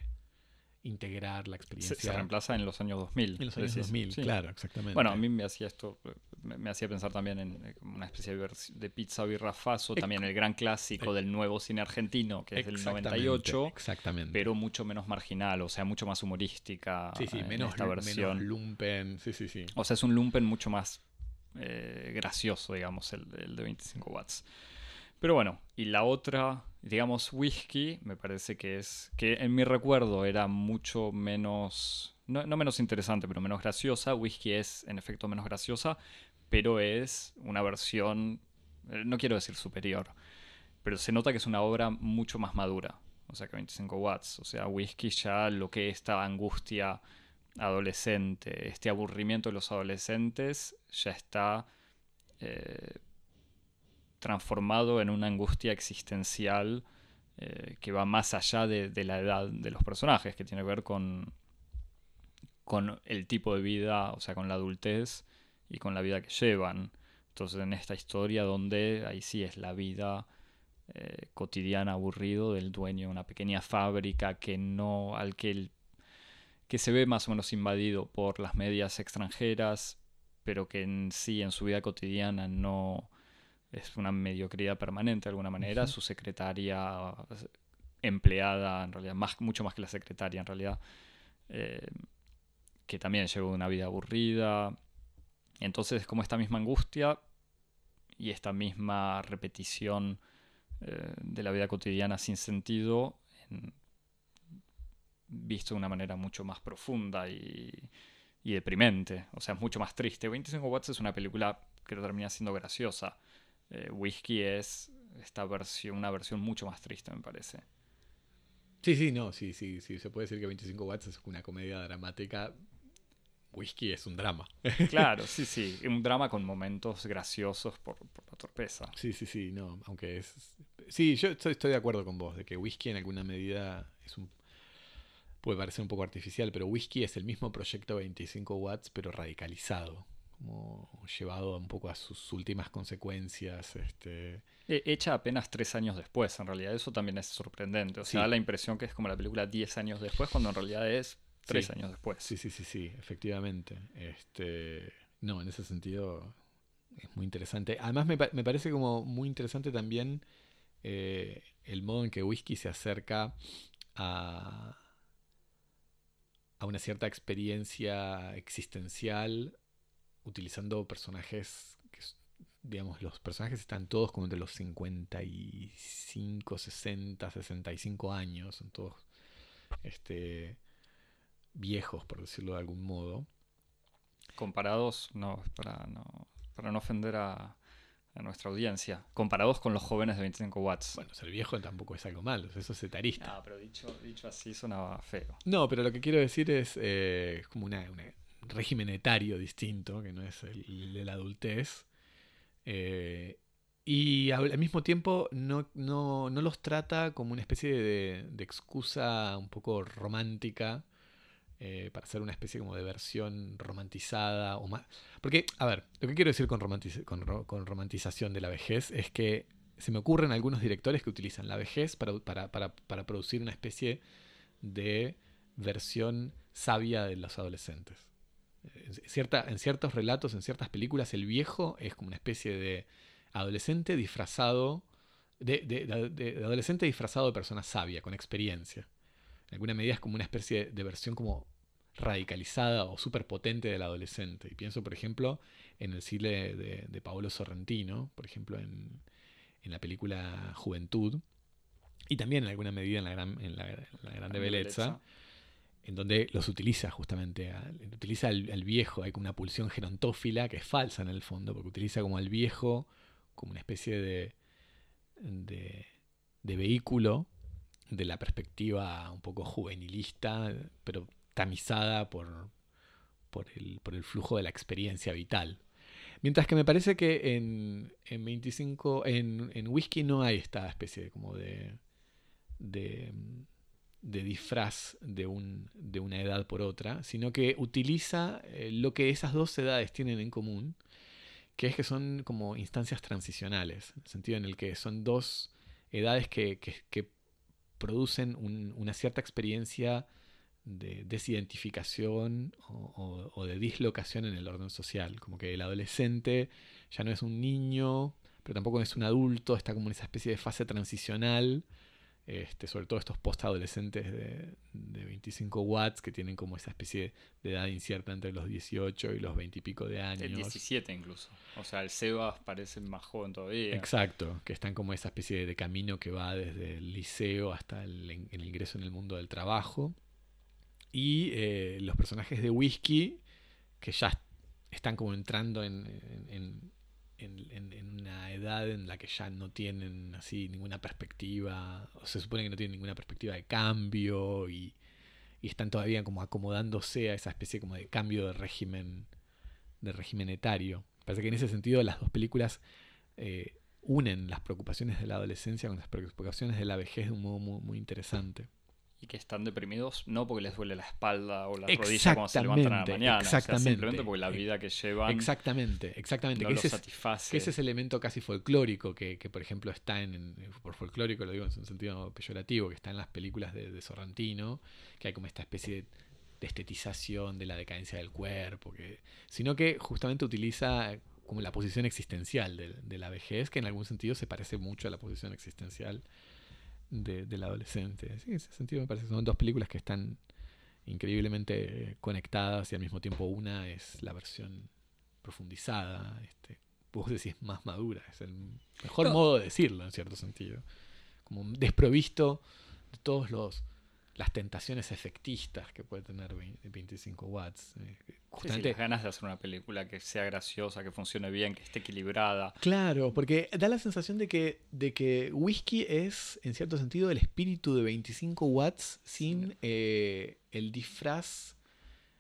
integrar la experiencia. Se, reemplaza en los años 2000. En los años 2000, claro, exactamente. Bueno, a mí me hacía esto, me, hacía pensar también en eh, una especie de, pizza birrafazo, también el gran clásico del nuevo cine argentino, que es del 98. Exactamente. Pero mucho menos marginal, o sea, mucho más humorística. Sí, sí, menos, esta versión. menos lumpen, sí, sí, sí. O sea, es un lumpen mucho más eh, gracioso, digamos, el, el de 25 watts. Pero bueno, y la otra, digamos, whisky, me parece que es, que en mi recuerdo era mucho menos, no, menos interesante, pero menos graciosa. Whisky es, en efecto, menos graciosa, pero es una versión, eh, no quiero decir superior, pero se nota que es una obra mucho más madura. O sea, que 25 watts. O sea, whisky ya lo que esta angustia adolescente, este aburrimiento de los adolescentes, ya está eh, transformado en una angustia existencial eh, que va más allá de, la edad de los personajes, que tiene que ver con, con el tipo de vida, o sea, con la adultez y con la vida que llevan. Entonces, en esta historia donde ahí sí es la vida eh, cotidiana aburrido del dueño de una pequeña fábrica que no, al que, que se ve más o menos invadido por las medias extranjeras, pero que en sí, en su vida cotidiana, no, es una mediocridad permanente de alguna manera. Su secretaria empleada, en realidad, más, mucho más que la secretaria, en realidad, eh, que también llevó una vida aburrida. Entonces, es como esta misma angustia y esta misma repetición eh, de la vida cotidiana sin sentido, visto de una manera mucho más profunda y, y deprimente. O sea, es mucho más triste. 25 Watts es una película que termina siendo graciosa eh, Whisky es esta versión, una versión mucho más triste, me parece. Sí, sí, no, sí, sí, sí. Se puede decir que 25 watts es una comedia dramática. Whisky es un drama. Claro, sí, sí. Un drama con momentos graciosos por, la torpeza. Sí, sí, sí, no. Aunque es. Sí, yo estoy, estoy de acuerdo con vos, de que Whisky en alguna medida es un. Puede parecer un poco artificial, pero Whisky es el mismo proyecto 25 watts, pero radicalizado. Como llevado un poco a sus últimas consecuencias. Este... E, hecha apenas tres años después, en realidad eso también es sorprendente. O sea, da la impresión que es como la película diez años después, cuando en realidad es tres años después. Sí, sí, sí, sí, efectivamente. Este, no, en ese sentido es muy interesante. Además me, me parece como muy interesante también eh, el modo en que Whisky se acerca a, a una cierta experiencia existencial utilizando personajes que, digamos, los personajes están todos como entre los 55, 60, 65 años, son todos este, viejos, por decirlo de algún modo. Comparados, no, para no, para no ofender a, a nuestra audiencia, comparados con los jóvenes de 25 watts. Bueno, ser viejo tampoco es algo malo, eso es etarista. Ah, pero dicho, dicho así sonaba feo. No, pero lo que quiero decir es, eh, como un régimen etario distinto, que no es el de la adultez. Eh, y al, mismo tiempo no, no, no, los trata como una especie de, excusa un poco romántica eh, para hacer una especie como de versión romantizada o más. Porque, a ver, lo que quiero decir con, con, romantización de la vejez es que se me ocurren algunos directores que utilizan la vejez para, para, para, para producir una especie de versión sabia de los adolescentes. En, cierta, en ciertos relatos, en ciertas películas, el viejo es como una especie de adolescente disfrazado, de, de, de, adolescente disfrazado de persona sabia, con experiencia en alguna medida es como una especie de versión como radicalizada o súper potente del adolescente. Y pienso, por ejemplo, en el cine de, Paolo Sorrentino, por ejemplo, en, la película Juventud, y también en alguna medida en la, gran, en la, Grande Belleza, en donde los utiliza justamente, utiliza al, viejo, hay como una pulsión gerontófila que es falsa en el fondo, porque utiliza como al viejo como una especie de, de, de vehículo de la perspectiva un poco juvenilista, pero tamizada por, por, el, por el flujo de la experiencia vital. Mientras que me parece que en, en 25, en, en Whisky no hay esta especie de, como de, de, de disfraz de, un, de, una edad por otra, sino que utiliza eh, lo que esas dos edades tienen en común, que es que son como instancias transicionales, en el sentido en el que son dos edades que, que, que producen una cierta experiencia de desidentificación o, de dislocación en el orden social. Como que el adolescente ya no es un niño, pero tampoco es un adulto, está como en esa especie de fase transicional. Este, sobre todo estos post-adolescentes de, 25 watts que tienen como esa especie de edad incierta entre los 18 y los 20 y pico de años. El 17 incluso. O sea, el Sebas parece más joven todavía. Exacto, que están como esa especie de camino que va desde el liceo hasta el, ingreso en el mundo del trabajo. Y eh, los personajes de Whisky, que ya están como entrando en, en, una edad en la que ya no tienen así ninguna perspectiva, o se supone que no tienen ninguna perspectiva de cambio y, están todavía como acomodándose a esa especie como de cambio de régimen, de régimen etario. Parece que en ese sentido las dos películas eh, unen las preocupaciones de la adolescencia con las preocupaciones de la vejez de un modo muy interesante que están deprimidos no porque les duele la espalda o la rodilla cuando se levantan a la mañana, exactamente, simplemente porque la vida que llevan exactamente, exactamente, no que los satisface. que ese es elemento casi folclórico que, que por ejemplo está en, por folclórico lo digo en un sentido peyorativo, que está en las películas de, Sorrentino, que hay como esta especie de, estetización de la decadencia del cuerpo, que, sino que justamente utiliza como la posición existencial de, de la vejez, que en algún sentido se parece mucho a la posición existencial de, del adolescente. Sí, en ese sentido me parece que son dos películas que están increíblemente conectadas y al mismo tiempo una es la versión profundizada, este, vos decís más madura, es el mejor modo de decirlo en cierto sentido, como desprovisto de todos los las tentaciones efectistas que puede tener 25 watts. Eh, justamente, las ganas de hacer una película que sea graciosa, que funcione bien, que esté equilibrada. Claro, porque da la sensación de que, de que Whisky es, en cierto sentido, el espíritu de 25 watts sin eh, el disfraz.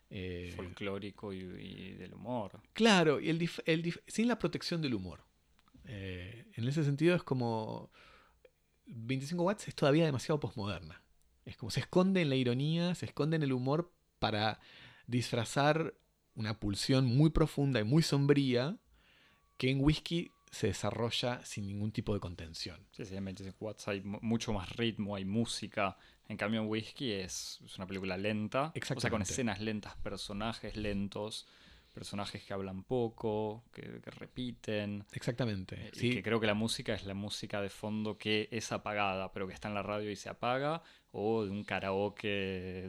Eh, folclórico y, del humor. Claro, y el, el sin la protección del humor. en ese sentido es como 25 watts es todavía demasiado postmoderna. Es como se esconde en la ironía, se esconde en el humor para disfrazar una pulsión muy profunda y muy sombría que en whisky se desarrolla sin ningún tipo de contención. Sí, sí, en 25 watts hay mu- mucho más ritmo, hay música. En cambio, en Whisky es, es una película lenta. O sea, con escenas lentas, personajes lentos, personajes que hablan poco, que, que repiten. Exactamente. Eh, y Sí, que creo que la música es la música de fondo que es apagada, pero que está en la radio y se apaga, o de un karaoke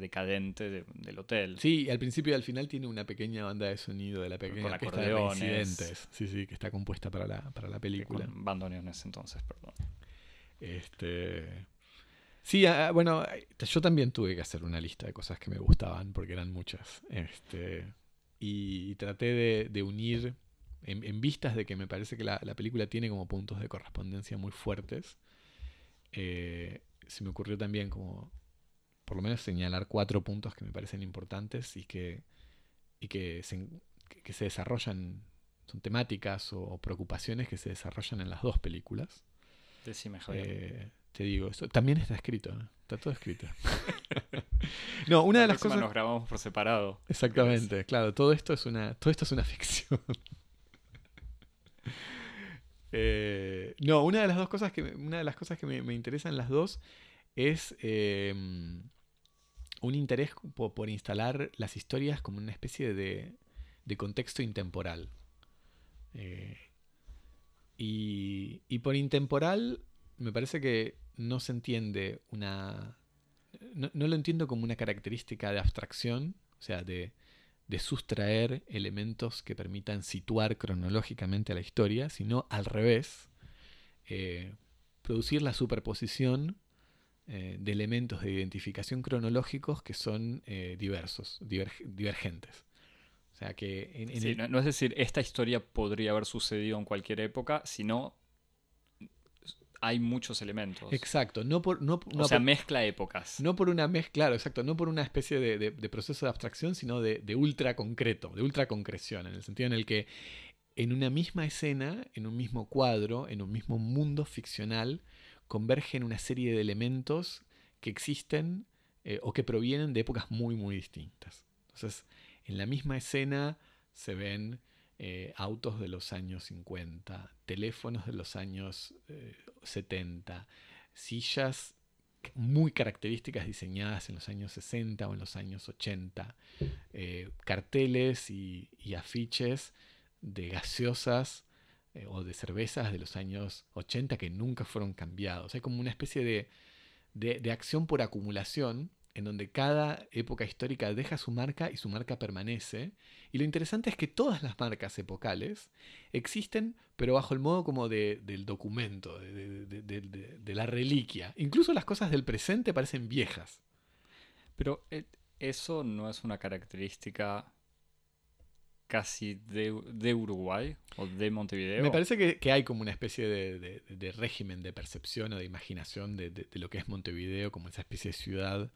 decadente de- del hotel. Sí, y al principio y al final tiene una pequeña banda de sonido de la pequeña Con orquesta de acordeones. reincidentes. Sí, sí, que está compuesta para la, para la película. Con bandoneones entonces, perdón. Este. Sí, ah, bueno, yo también tuve que hacer una lista de cosas que me gustaban, porque eran muchas. Este, y traté de, de unir, en, en vistas de que me parece que la, la película tiene como puntos de correspondencia muy fuertes. eh, se me ocurrió también como, por lo menos señalar cuatro puntos que me parecen importantes y que, y que, se, que- se desarrollan, son temáticas o, o preocupaciones que se desarrollan en las dos películas. Decime, Javier. Eh, te digo, esto también está escrito, ¿no? está todo escrito. no, una de La las cosas. nos grabamos por separado. Exactamente, claro, todo esto es una, todo esto es una ficción. Eh, no, una de las dos cosas que me- una de las cosas que me, me interesan las dos es eh, un interés po- por, instalar las historias como una especie de, de contexto intemporal. Eh, y, y por intemporal me parece que no se entiende una... No, no lo entiendo como una característica de abstracción, o sea, de, de sustraer elementos que permitan situar cronológicamente a la historia, sino al revés, eh, producir la superposición eh, de elementos de identificación cronológicos que son eh, diversos, diverg- divergentes. O sea que en, en Sí, el- no, no es decir, esta historia podría haber sucedido en cualquier época, sino hay muchos elementos. Exacto, no por, no, o sea, por- mezcla épocas. No por una mezcla, claro, exacto, no por una especie de, de- de proceso de abstracción, sino de, de ultra concreto, de ultra concreción, en el sentido en el que en una misma escena, en un mismo cuadro, en un mismo mundo ficcional, convergen una serie de elementos que existen eh, o que provienen de épocas muy, muy distintas. Entonces, en la misma escena se ven eh, autos de los años 50, teléfonos de los años eh, 70, sillas muy características diseñadas en los años 60 o en los años 80, eh, carteles y, afiches de gaseosas eh, o de cervezas de los años 80 que nunca fueron cambiados. Hay como una especie de- de acción por acumulación en donde cada época histórica deja su marca y su marca permanece. Y lo interesante es que todas las marcas epocales existen, pero bajo el modo como de- del documento, de, de- la reliquia. Incluso las cosas del presente parecen viejas. Pero eh, eso no es una característica casi de, de Uruguay o de Montevideo. Me parece que, que hay como una especie de, régimen de percepción o de imaginación de, lo que es Montevideo, como esa especie de ciudad,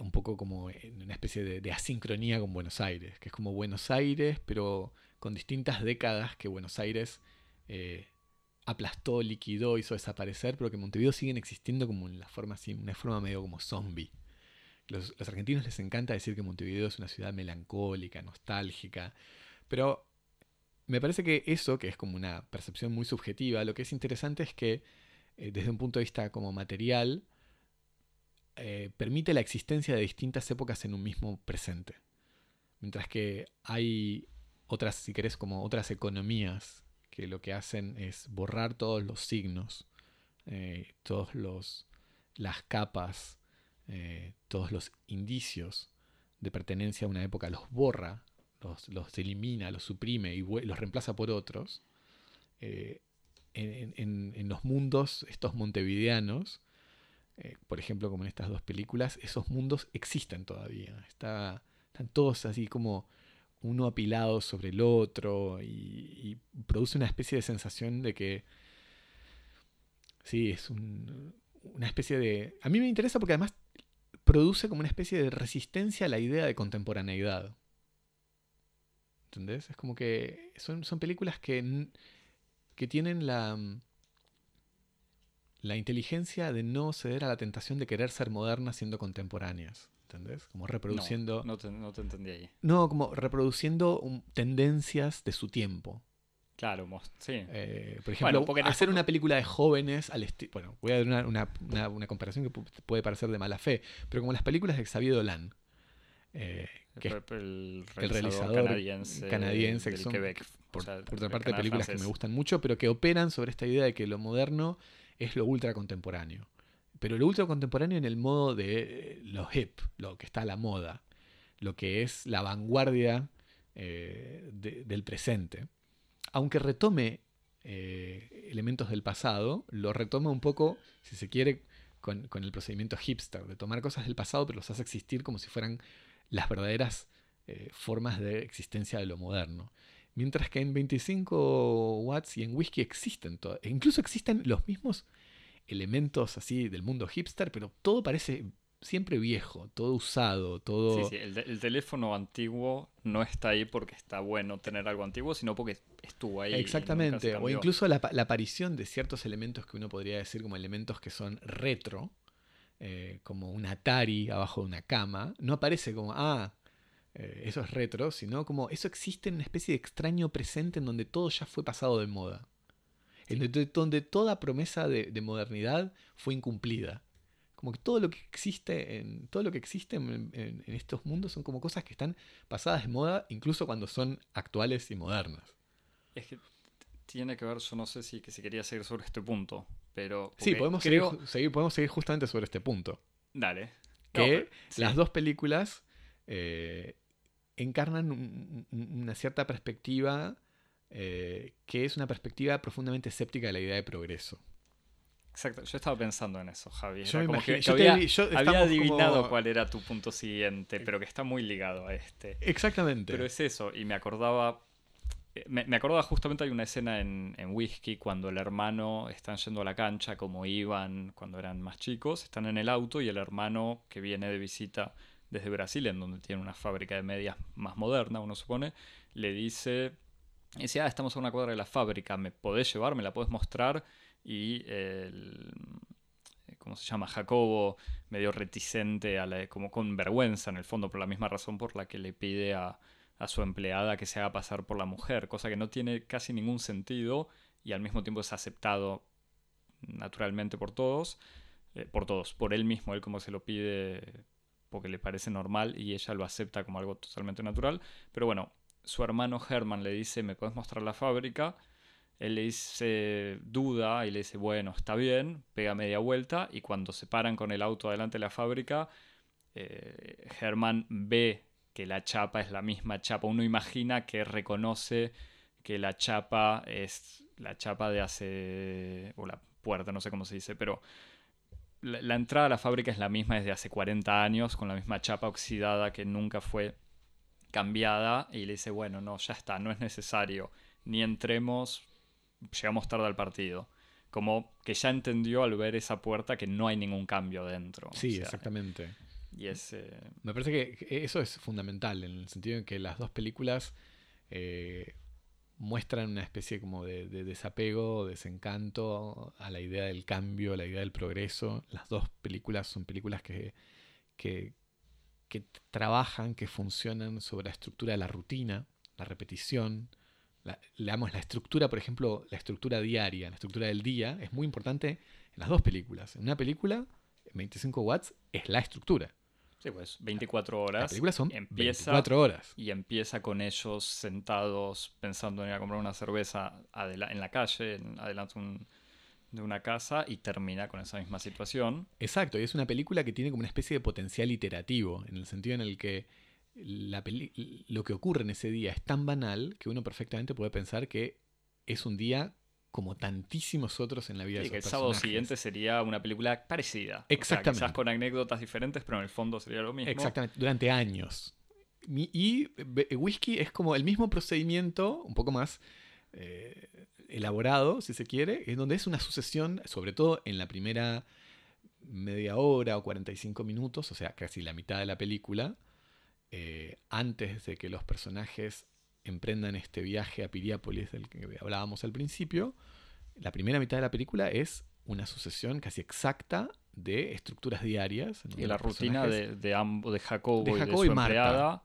un poco como en una especie de, de asincronía con Buenos Aires, que es como Buenos Aires, pero con distintas décadas que Buenos Aires eh, aplastó, liquidó, hizo desaparecer, pero que Montevideo siguen existiendo como en la forma así, una forma medio como zombie. Los, los argentinos les encanta decir que Montevideo es una ciudad melancólica, nostálgica, pero me parece que eso, que es como una percepción muy subjetiva, lo que es interesante es que eh, desde un punto de vista como material, eh, permite la existencia de distintas épocas en un mismo presente. Mientras que hay otras, si querés, como otras economías que lo que hacen es borrar todos los signos, eh, todos los las capas, eh, todos los indicios de pertenencia a una época, los borra, los, los elimina, los suprime y los reemplaza por otros. eh, en, en- en los mundos, estos montevideanos, eh, por ejemplo, como en estas dos películas, esos mundos existen todavía. Está- están todos así como uno apilado sobre el otro y, y produce una especie de sensación de que sí, es un- una especie de... A mí me interesa porque además produce como una especie de resistencia a la idea de contemporaneidad. ¿Entendés? Es como que son, son películas que, que tienen la, la inteligencia de no ceder a la tentación de querer ser modernas siendo contemporáneas. ¿entendés? Como reproduciendo... No, te, no te entendí ahí. No, como reproduciendo tendencias de su tiempo. Claro, sí. Eh, por ejemplo, Bueno, el hacer una película de jóvenes al estilo... Bueno, voy a dar una, una- una- una comparación que pu- puede parecer de mala fe, pero como las películas de Xavier Dolan. eh, que el, el el realizador realizador canadiense, canadiense, que son, Quebec. por, o sea, por otra parte, películas que me gustan mucho, pero que operan sobre esta idea de que lo moderno es lo ultra contemporáneo. Pero lo ultra contemporáneo en el modo de eh, lo hip, lo que está a la moda, lo que es la vanguardia eh, de- del presente. Aunque retome eh, elementos del pasado, lo retoma un poco, si se quiere, con, el procedimiento hipster, de tomar cosas del pasado, pero los hace existir como si fueran las verdaderas formas de existencia de lo moderno. Mientras que en 25 watts y en whisky existen, e incluso existen los mismos elementos así del mundo hipster, pero todo parece siempre viejo, todo usado, todo... Sí, sí, el, teléfono antiguo no está ahí porque está bueno tener algo antiguo, sino porque estuvo ahí. Exactamente, o incluso la aparición de ciertos elementos que uno podría decir como elementos que son retro, eh, como un Atari abajo de una cama, no aparece como, ah, eh, eso es retro, sino como eso existe en una especie de extraño presente en donde todo ya fue pasado de moda, en donde, donde toda promesa de, de modernidad fue incumplida. Como que todo lo que existe en todo lo que existe en, en- en estos mundos son como cosas que están pasadas de moda, incluso cuando son actuales y modernas. Es que tiene que ver, yo no sé si, que si quería seguir sobre este punto, pero... Sí, podemos, creo... seguir, seguir- podemos seguir justamente sobre este punto. Dale. Que No, pero- sí. las dos películas eh, encarnan un- un- una cierta perspectiva eh, que es una perspectiva profundamente escéptica de la idea de progreso. Exacto, yo estaba pensando en eso, Javi. Yo Era me como imagino- que- que yo te había, yo- adivinado como- cuál era tu punto siguiente, pero que está muy ligado a este. Exactamente. Pero es eso, y me acordaba. eh, Me, me acordaba justamente hay una escena en, en Whisky cuando el hermano están yendo a la cancha como iban cuando eran más chicos, están en el auto y el hermano que viene de visita desde Brasil, en donde tiene una fábrica de medias más moderna, uno supone, le dice, dice, ah, estamos a una cuadra de la fábrica, ¿me podés llevar? ¿Me la podés mostrar? Y el, ¿cómo se llama? Jacobo, medio reticente, como con vergüenza en el fondo, por la misma razón por la que le pide a, a su empleada que se haga pasar por la mujer, cosa que no tiene casi ningún sentido y al mismo tiempo es aceptado naturalmente por todos, eh, por todos, por él mismo, él como se lo pide porque le parece normal y ella lo acepta como algo totalmente natural, pero bueno, su hermano Herman le dice, ¿me puedes mostrar la fábrica? Él le dice, duda, y le dice, bueno, está bien, pega media vuelta, y cuando se paran con el auto delante de la fábrica, eh, Herman ve que la chapa es la misma chapa. Uno imagina que reconoce que la chapa es la chapa de hace. o la puerta, no sé cómo se dice, pero la, la entrada a la fábrica es la misma desde hace 40 años, con la misma chapa oxidada que nunca fue cambiada. Y le dice: Bueno, no, ya está, no es necesario. Ni entremos, llegamos tarde al partido. Como que ya entendió al ver esa puerta que no hay ningún cambio dentro. o sí, sea, exactamente. Y es. eh, Me parece que que eso es fundamental, en el sentido en que las dos películas eh, muestran una especie como de, de desapego, desencanto a la idea del cambio, a la idea del progreso. Las dos películas son películas que, que, trabajan, que funcionan sobre la estructura de la rutina, la repetición. La, la estructura, por ejemplo, la estructura diaria, la estructura del día, es muy importante en las dos películas. En una película, 25 watts es la estructura. Sí, pues 24 horas. Las películas son empieza 24 horas. y empieza con ellos sentados pensando en ir a comprar una cerveza en la calle, en, adelante un- de una casa, y termina con esa misma situación. Exacto, y es una película que tiene como una especie de potencial iterativo, en el sentido en el que la peli- lo que ocurre en ese día es tan banal que uno perfectamente puede pensar que es un día como tantísimos otros en la vida Y de que el esos sábado siguiente sería una película parecida. O sea, Exactamente. quizás con anécdotas diferentes, pero en el fondo sería lo mismo. Exactamente, durante años. Y Be- Whisky es como el mismo procedimiento, un poco más eh, elaborado, si se quiere, en donde es una sucesión, sobre todo en la primera media hora o 45 minutos, o sea, casi la mitad de la película, eh, antes de que los personajes emprendan este viaje a Piriápolis del que hablábamos al principio, la primera mitad de la película es una sucesión casi exacta de estructuras diarias. Y la rutina de, de, ambos, de Jacobo, De y de Jacobo su y Marta. empleada.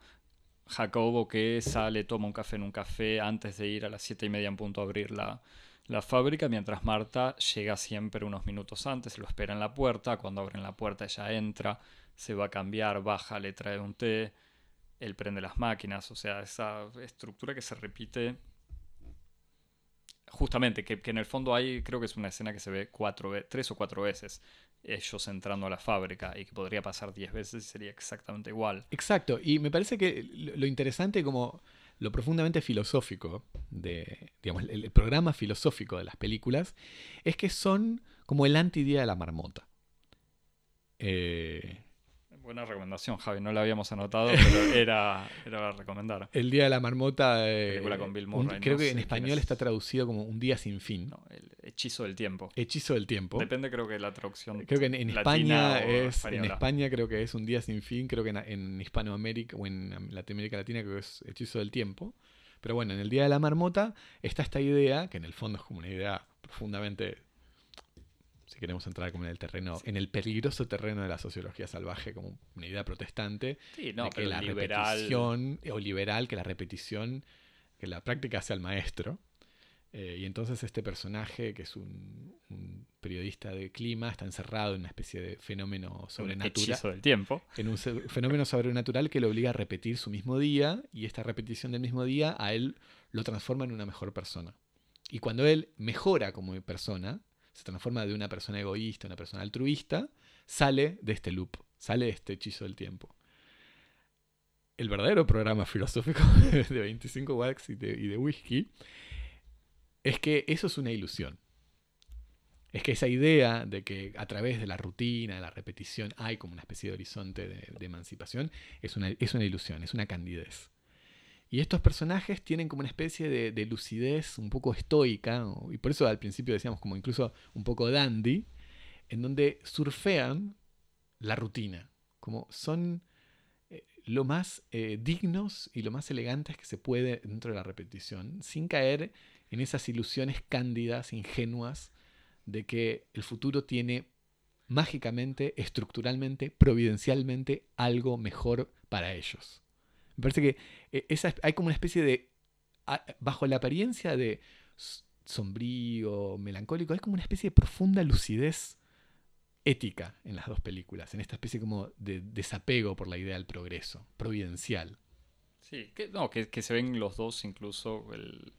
Jacobo que sale, toma un café en un café antes de ir a las siete y media en punto a abrir la, la fábrica, mientras Marta llega siempre unos minutos antes, lo espera en la puerta, cuando abren la puerta ella entra, se va a cambiar, baja, le trae un té, él prende las máquinas, o sea, esa estructura que se repite justamente, que, en el fondo hay, creo que es una escena que se ve cuatro, tres o cuatro veces, ellos entrando a la fábrica y que podría pasar diez veces y sería exactamente igual. Exacto, y me parece que lo lo interesante como lo profundamente filosófico de, digamos, el, el programa filosófico de las películas es que son como el antidía de la marmota. Eh, Buena recomendación, Javi, no la habíamos anotado, pero era, era para recomendar. el día de la marmota, eh, Película con Bill un- Murray, creo no que en español es. está traducido como un día sin fin. No, el hechizo del tiempo. Hechizo del tiempo. Depende, creo que de la traducción. Creo que en, España es en. España creo que es un día sin fin, creo que en, en Hispanoamérica o en Latinoamérica Latina creo que es hechizo del tiempo. Pero bueno, en el día de la marmota está esta idea que en el fondo es como una idea profundamente si queremos entrar como en el terreno, en el peligroso terreno de la sociología salvaje, como una idea protestante, Sí, no, de que la liberal. repetición, o liberal, que la repetición, que la práctica sea el maestro. Eh, y entonces este personaje, que es un, un periodista de clima, está encerrado en una especie de fenómeno un sobrenatural, hechizo del tiempo. en un fenómeno sobrenatural que lo obliga a repetir su mismo día, y esta repetición del mismo día a él lo transforma en una mejor persona. Y cuando él mejora como persona, se transforma de una persona egoísta a una persona altruista, sale de este loop, sale de este hechizo del tiempo. El verdadero programa filosófico de 25 watts y de, y de whisky es que eso es una ilusión. Es que esa idea de que a través de la rutina, de la repetición, hay como una especie de horizonte de, de emancipación, es una, es una ilusión, es una candidez. Y estos personajes tienen como una especie de, de lucidez un poco estoica, y por eso al principio decíamos como incluso un poco dandy, en donde surfean la rutina, como son eh, lo más eh, dignos y lo más elegantes que se puede dentro de la repetición, sin caer en esas ilusiones cándidas, ingenuas, de que el futuro tiene mágicamente, estructuralmente, providencialmente algo mejor para ellos. Me parece que eh, hay como una especie de, bajo la apariencia de sombrío, melancólico, hay como una especie de profunda lucidez ética en las dos películas, en esta especie como de desapego por la idea del progreso, providencial. Sí, que, no, que, se ven los dos, incluso el,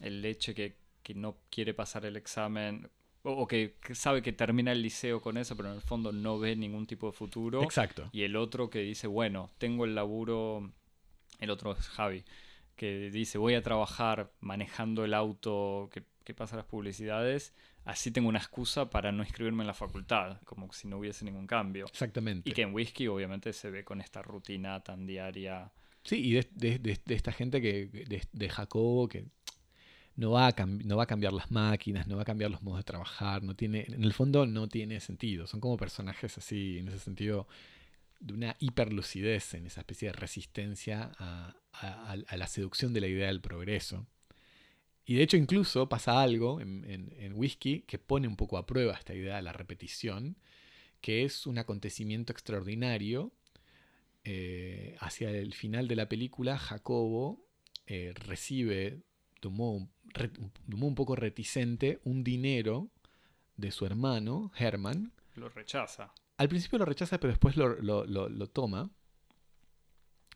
el leche que, que no quiere pasar el examen, o, o que, que sabe que termina el liceo con eso, pero en el fondo no ve ningún tipo de futuro. Exacto. Y el otro que dice, bueno, tengo el laburo, el otro es Javi, que dice, voy a trabajar manejando el auto que, que pasa las publicidades, así tengo una excusa para no inscribirme en la facultad, como si no hubiese ningún cambio. Exactamente. Y que en Whisky obviamente se ve con esta rutina tan diaria. Sí, y de, de- de- de esta gente que de, de Jacobo que no va, a no va a cambiar las máquinas, no va a cambiar los modos de trabajar, no tiene, en el fondo no tiene sentido. Son como personajes así, en ese sentido, de una hiperlucidez, en esa especie de resistencia a, la seducción de la idea del progreso. Y de hecho incluso pasa algo en, en- en Whisky que pone un poco a prueba esta idea de la repetición, que es un acontecimiento extraordinario eh, hacia el final de la película, Jacobo eh, recibe, tomó, re- tomó un poco reticente, un dinero de su hermano, Herman. Lo rechaza. Al principio lo rechaza, pero después lo, lo- lo- lo toma.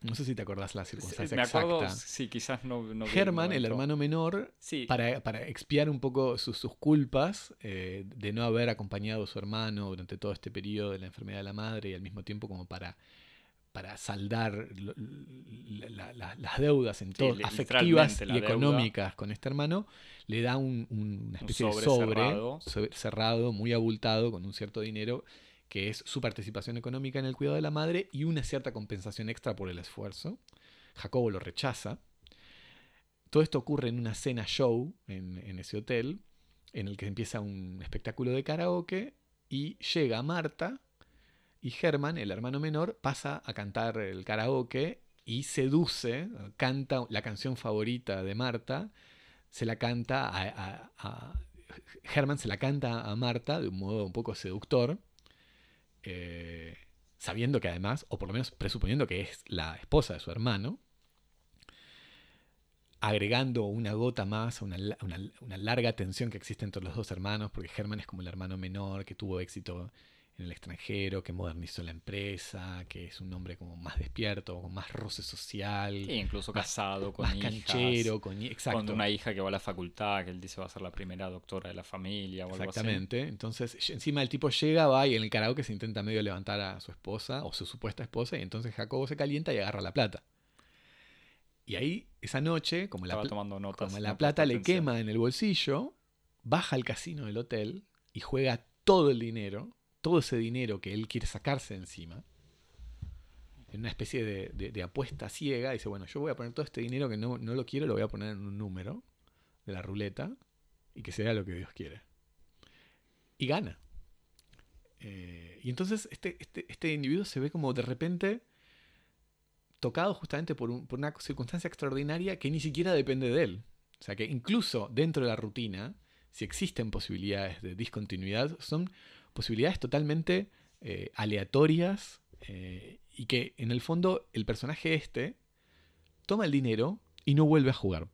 No sé si te acordás la circunstancia Me acuerdo, exacta. sí, quizás no. Herman, el hermano menor, Sí, para, para expiar un poco sus, sus culpas eh, de no haber acompañado a su hermano durante todo este periodo de la enfermedad de la madre y al mismo tiempo como para, para saldar la- la- las deudas en todo, afectivas y deuda. económicas con este hermano, le da un- un- una especie sobre de sobre cerrado. sobre- cerrado, muy abultado, con un cierto dinero que es su participación económica en el cuidado de la madre y una cierta compensación extra por el esfuerzo. Jacobo lo rechaza. Todo esto ocurre en una cena show en, en ese hotel, en el que empieza un espectáculo de karaoke y llega Marta y Germán, el hermano menor, pasa a cantar el karaoke y seduce, canta la canción favorita de Marta, se la canta a, Herman se la canta a Marta de un modo un poco seductor eh, sabiendo que además, o por lo menos presuponiendo que es la esposa de su hermano, agregando una gota más a una, una, larga tensión que existe entre los dos hermanos, porque Herman es como el hermano menor que tuvo éxito en el extranjero, que modernizó la empresa, que es un hombre como más despierto, con más roce social. incluso casado, con más canchero, con, exacto. una hija que va a la facultad, que él dice va a ser la primera doctora de la familia. O Exactamente. Entonces, encima el tipo llega, va y en el karaoke se intenta medio levantar a su esposa, o su supuesta esposa, y entonces Jacobo se calienta y agarra la plata. Y ahí, esa noche, como la, la plata le quema en el bolsillo, baja al casino del hotel y juega todo el dinero, todo ese dinero que él quiere sacarse encima, en una especie de, apuesta ciega. Dice, bueno, yo voy a poner todo este dinero que no, lo quiero, lo voy a poner en un número de la ruleta y que sea lo que Dios quiere. Y gana. Eh, y entonces este, este, este individuo se ve como de repente tocado justamente por, una circunstancia extraordinaria que ni siquiera depende de él. O sea que incluso dentro de la rutina, si existen posibilidades de discontinuidad, son posibilidades totalmente eh, aleatorias eh, y que en el fondo el personaje este toma el dinero y no vuelve a jugar.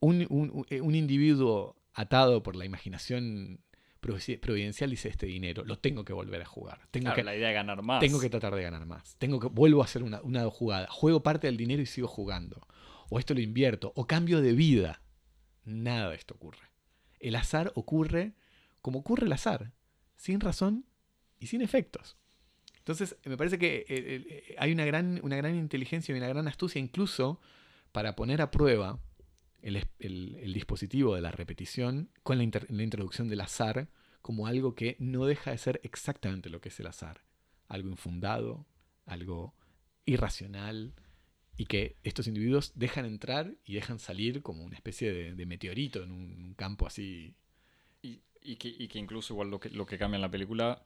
Un, eh, individuo atado por la imaginación providencial dice este dinero, lo tengo que volver a jugar. Tengo que, la idea de ganar más. Tengo que tratar de ganar más. Tengo que, vuelvo a hacer una, una jugada. Juego parte del dinero y sigo jugando. O esto lo invierto. O cambio de vida. Nada de esto ocurre. El azar ocurre como ocurre el azar. Sin razón y sin efectos. Entonces, me parece que eh, eh, hay una gran, una gran inteligencia y una gran astucia incluso para poner a prueba el, dispositivo de la repetición con la, introducción del azar como algo que no deja de ser exactamente lo que es el azar. Algo infundado, algo irracional, y que estos individuos dejan entrar y dejan salir como una especie de, meteorito en un, campo así. Que, incluso igual lo que, cambia en la película,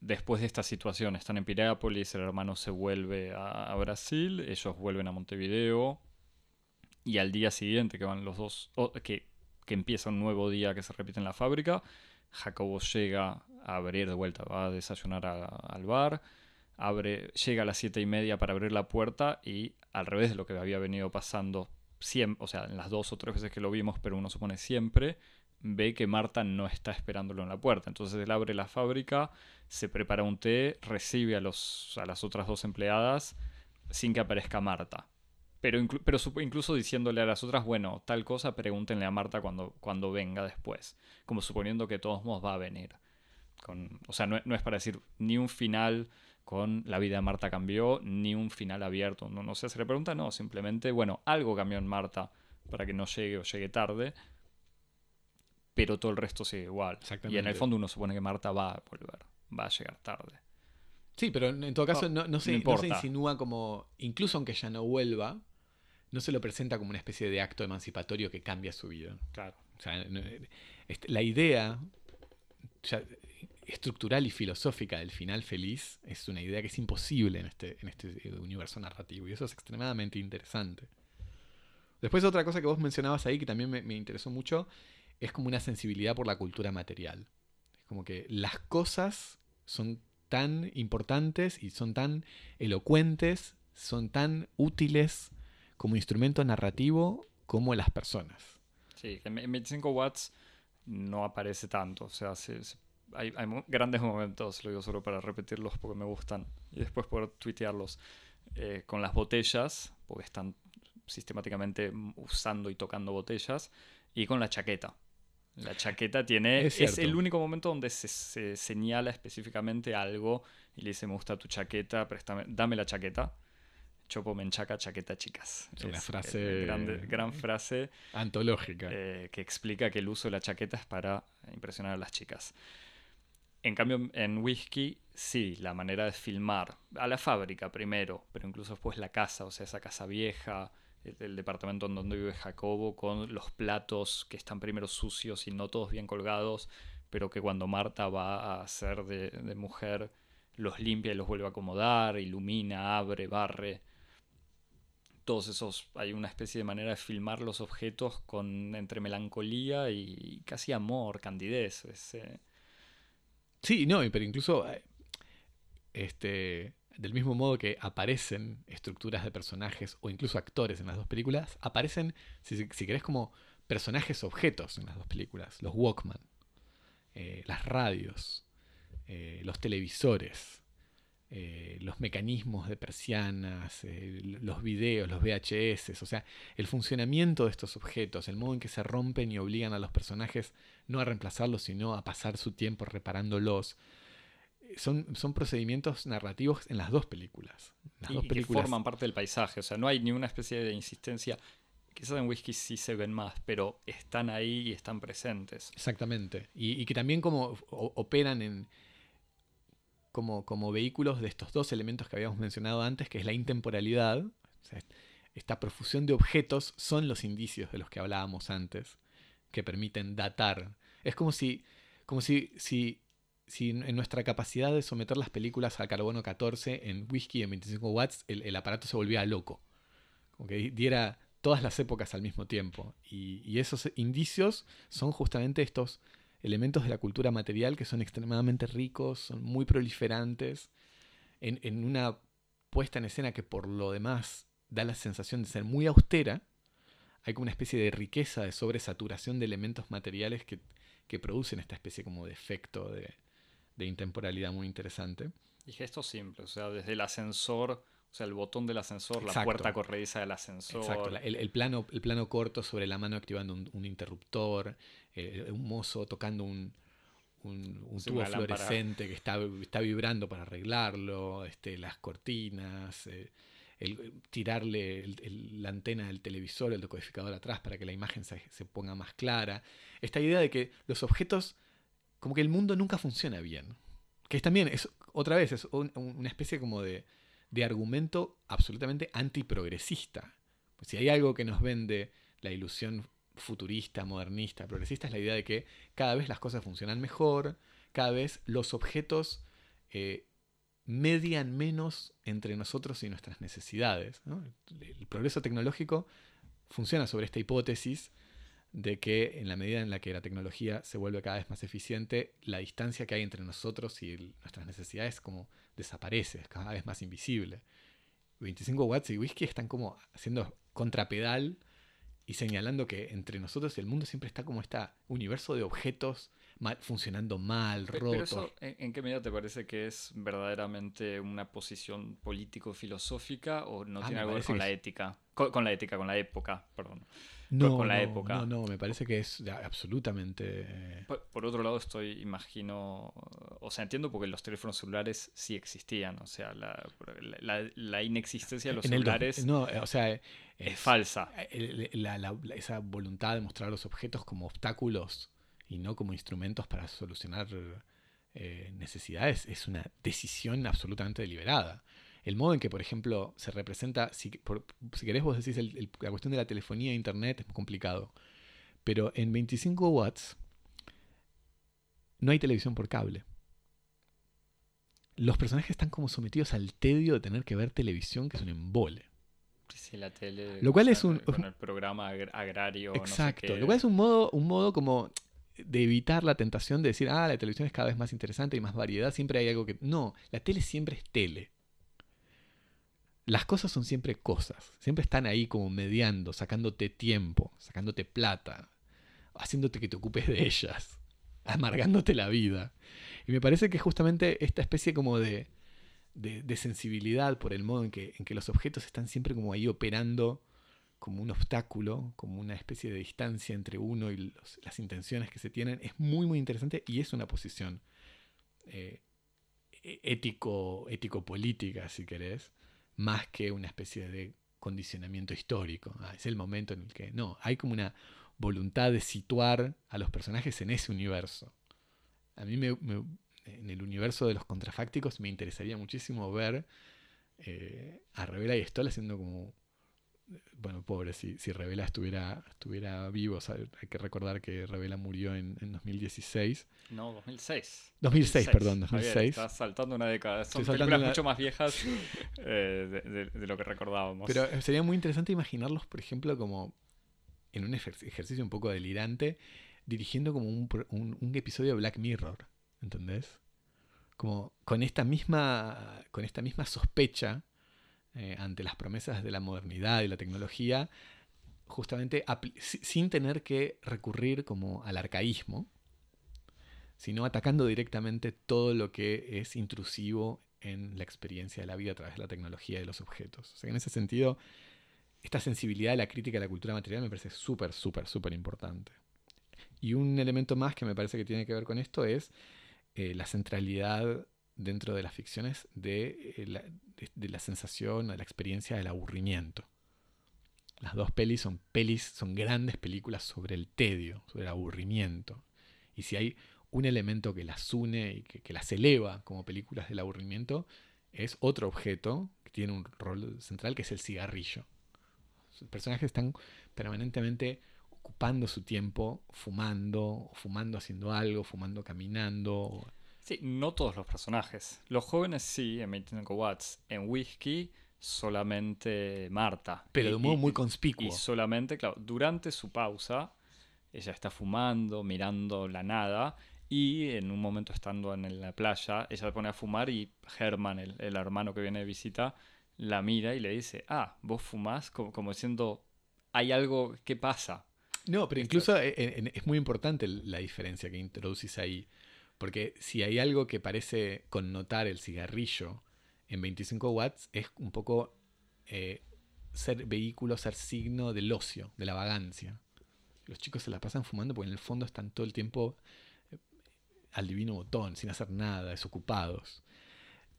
después de esta situación, están en Piriápolis, el hermano se vuelve a Brasil, ellos vuelven a Montevideo, y al día siguiente que van los dos, que, que, empieza un nuevo día que se repite en la fábrica, Jacobo llega a abrir de vuelta, va a desayunar al bar, abre, llega a las siete y media para abrir la puerta y al revés de lo que había venido pasando siempre, o sea, en las dos o tres veces que lo vimos, pero uno supone siempre, ve que Marta no está esperándolo en la puerta. Entonces él abre la fábrica, se prepara un té, recibe a, a las otras dos empleadas sin que aparezca Marta. Pero, incluso diciéndole a las otras, bueno, tal cosa, pregúntenle a Marta cuando, cuando venga después. Como suponiendo que todos modos va a venir. Con, o sea, no, es para decir ni un final con la vida de Marta cambió, ni un final abierto. No, no se le pregunta, no, simplemente, bueno, algo cambió en Marta para que no llegue o llegue tarde, pero todo el resto sigue igual. Y en el fondo uno supone que Marta va a volver, va a llegar tarde. Sí, pero en todo caso no, se, no se insinúa como, incluso aunque ya no vuelva, no se lo presenta como una especie de acto emancipatorio que cambia su vida. Claro. Este, la idea estructural y filosófica del final feliz es una idea que es imposible en este, en este universo narrativo y eso es extremadamente interesante. Después otra cosa que vos mencionabas ahí que también me, me interesó mucho es como una sensibilidad por la cultura material. Es como que las cosas son tan importantes y son tan elocuentes, son tan útiles como instrumento narrativo como las personas. Sí, en 25 watts no aparece tanto, o sea, hay, grandes momentos, lo digo solo para repetirlos porque me gustan y después poder tuitearlos, eh, con las botellas, porque están sistemáticamente usando y tocando botellas, y con la chaqueta. La chaqueta tiene. Es, el único momento donde se, señala específicamente algo y le dice: Me gusta tu chaqueta, préstame, dame la chaqueta. Chopo Menchaca Chaqueta Chicas. Es una frase. gran frase. Antológica. Eh, que explica que el uso de la chaqueta es para impresionar a las chicas. En cambio, en Whisky, sí, la manera de filmar. A la fábrica primero, pero incluso después la casa, o sea, esa casa vieja, el, departamento en donde vive Jacobo, con los platos que están primero sucios y no todos bien colgados, pero que cuando Marta va a ser de, mujer, los limpia y los vuelve a acomodar, ilumina, abre, barre todos esos, hay una especie de manera de filmar los objetos con entre melancolía y casi amor, candidez. Sí, no, pero incluso eh, este, del mismo modo que aparecen estructuras de personajes o incluso actores en las dos películas, aparecen, si, si querés, como personajes objetos en las dos películas. Los Walkman, eh, las radios, eh, los televisores, eh, los mecanismos de persianas, los videos, los VHS, o sea, el funcionamiento de estos objetos, el modo en que se rompen y obligan a los personajes no a reemplazarlos, sino a pasar su tiempo reparándolos son, son procedimientos narrativos en las dos películas. Las y, dos películas. que forman parte del paisaje. O sea, no hay ni una especie de insistencia. Quizás en whisky sí se ven más, pero están ahí y están presentes. Exactamente. Y, y que también como operan en. Como, como vehículos de estos dos elementos que habíamos mencionado antes, que es la intemporalidad. O sea, esta profusión de objetos son los indicios de los que hablábamos antes, que permiten datar. Es como si, como si, si si en nuestra capacidad de someter las películas al carbono 14 en whisky en 25 watts, el, aparato se volvía loco. Como que diera todas las épocas al mismo tiempo. Y, esos indicios son justamente estos elementos de la cultura material que son extremadamente ricos, son muy proliferantes, en, en una puesta en escena que por lo demás da la sensación de ser muy austera, hay como una especie de riqueza, de sobresaturación de elementos materiales que, que producen esta especie como de efecto de, de intemporalidad muy interesante. Y gestos simples, o sea, desde el ascensor, o sea, el botón del ascensor, la puerta corrediza del ascensor. Exacto, el, plano, el plano corto sobre la mano activando un, interruptor, eh, un mozo tocando un, un, tubo fluorescente que está, está vibrando para arreglarlo, este, las cortinas, eh, el, tirarle la antena del televisor, el decodificador atrás para que la imagen se, se ponga más clara. Esta idea de que los objetos como que el mundo nunca funciona bien. Que es también, es, otra vez, es una especie como de, de argumento absolutamente antiprogresista. Pues si hay algo que nos vende la ilusión futurista, modernista, progresista, es la idea de que cada vez las cosas funcionan mejor, cada vez los objetos eh, median menos entre nosotros y nuestras necesidades. El progreso tecnológico funciona sobre esta hipótesis de que en la medida en la que la tecnología se vuelve cada vez más eficiente, la distancia que hay entre nosotros y nuestras necesidades como desaparece, es cada vez más invisible. 25 watts y whisky están como haciendo contrapedal y señalando que entre nosotros y el mundo siempre está como este universo de objetos funcionando mal, rotos. ¿en, qué medida te parece que es verdaderamente una posición político-filosófica o no ah, tiene algo que ver con la ética? con, la ética, con la época, perdón no, con la época. No, no, me parece que es absolutamente... Eh, por, otro lado, estoy, imagino, o sea, entiendo porque los teléfonos celulares sí existían, o sea, la, la, inexistencia de los celulares no, o sea, es, falsa. esa voluntad de mostrar los objetos como obstáculos y no como instrumentos para solucionar eh, necesidades es una decisión absolutamente deliberada el modo en que, por ejemplo, se representa, si, si querés vos decís la cuestión de la telefonía e internet es complicado, pero en 25 watts no hay televisión por cable. Los personajes están como sometidos al tedio de tener que ver televisión, que es un embole. Sí, la tele. Lo cual es un. Con el programa agrario. Exacto. Lo cual es un modo, un modo como de evitar la tentación de decir, ah, la televisión es cada vez más interesante y más variedad. Siempre hay algo que. No, la tele siempre es tele las cosas son siempre cosas, siempre están ahí como mediando, sacándote tiempo, sacándote plata, haciéndote que te ocupes de ellas, amargándote la vida. Y me parece que justamente esta especie como de, de, sensibilidad por el modo en que, en que los objetos están siempre como ahí operando como un obstáculo, como una especie de distancia entre uno y las intenciones que se tienen, es muy muy interesante y es una posición eh, e-, ético, ético-política, si querés, más que una especie de condicionamiento histórico. Ah, es el momento en el que no, hay como una voluntad de situar a los personajes en ese universo. A mí me, en el universo de los contrafácticos me interesaría muchísimo ver eh, a Revela y Stoll haciendo como bueno, pobre, si, si Revela estuviera, estuviera vivo, hay que recordar que Revela murió en, en 2016. No, 2006. 2006, perdón, 2006. estás saltando una década. Son películas mucho más viejas eh, de, lo que recordábamos. Pero sería muy interesante imaginarlos, por ejemplo, como en un ejercicio un poco delirante, dirigiendo como un, un, un episodio de Black Mirror, ¿entendés? como con esta misma, con esta misma sospecha eh, ante las promesas de la modernidad y la tecnología, justamente sin tener que recurrir como al arcaísmo, sino atacando directamente todo lo que es intrusivo en la experiencia de la vida a través de la tecnología y de los objetos. O sea, en ese sentido, esta sensibilidad a la crítica de la cultura material me parece súper, súper, súper importante. Y un elemento más que me parece que tiene que ver con esto es eh, la centralidad dentro de las ficciones de, eh, la, de, la sensación, de la experiencia del aburrimiento. Las dos pelis son pelis, son grandes películas sobre el tedio, sobre el aburrimiento. Y si hay un elemento que las une y que, las eleva como películas del aburrimiento, es otro objeto que tiene un rol central, que es el cigarrillo. Los personajes están permanentemente ocupando su tiempo fumando, fumando haciendo algo, fumando caminando. Sí, no todos los personajes. Los jóvenes sí, en 25 watts. En whisky, solamente Marta. Pero de un modo muy conspicuo. Y solamente, claro, durante su pausa, ella está fumando, mirando la nada. Y en un momento estando en la playa, ella se pone a fumar y Herman, el, el hermano que viene de visita, la mira y le dice, ah, vos fumás, como, como diciendo, hay algo que pasa. No, pero incluso e, e, es muy importante la diferencia que introducís ahí. Porque si hay algo que parece connotar el cigarrillo en 25 watts, es un poco eh, ser vehículo, ser signo del ocio, de la vagancia. Los chicos se la pasan fumando porque en el fondo están todo el tiempo eh, al divino botón, sin hacer nada, desocupados.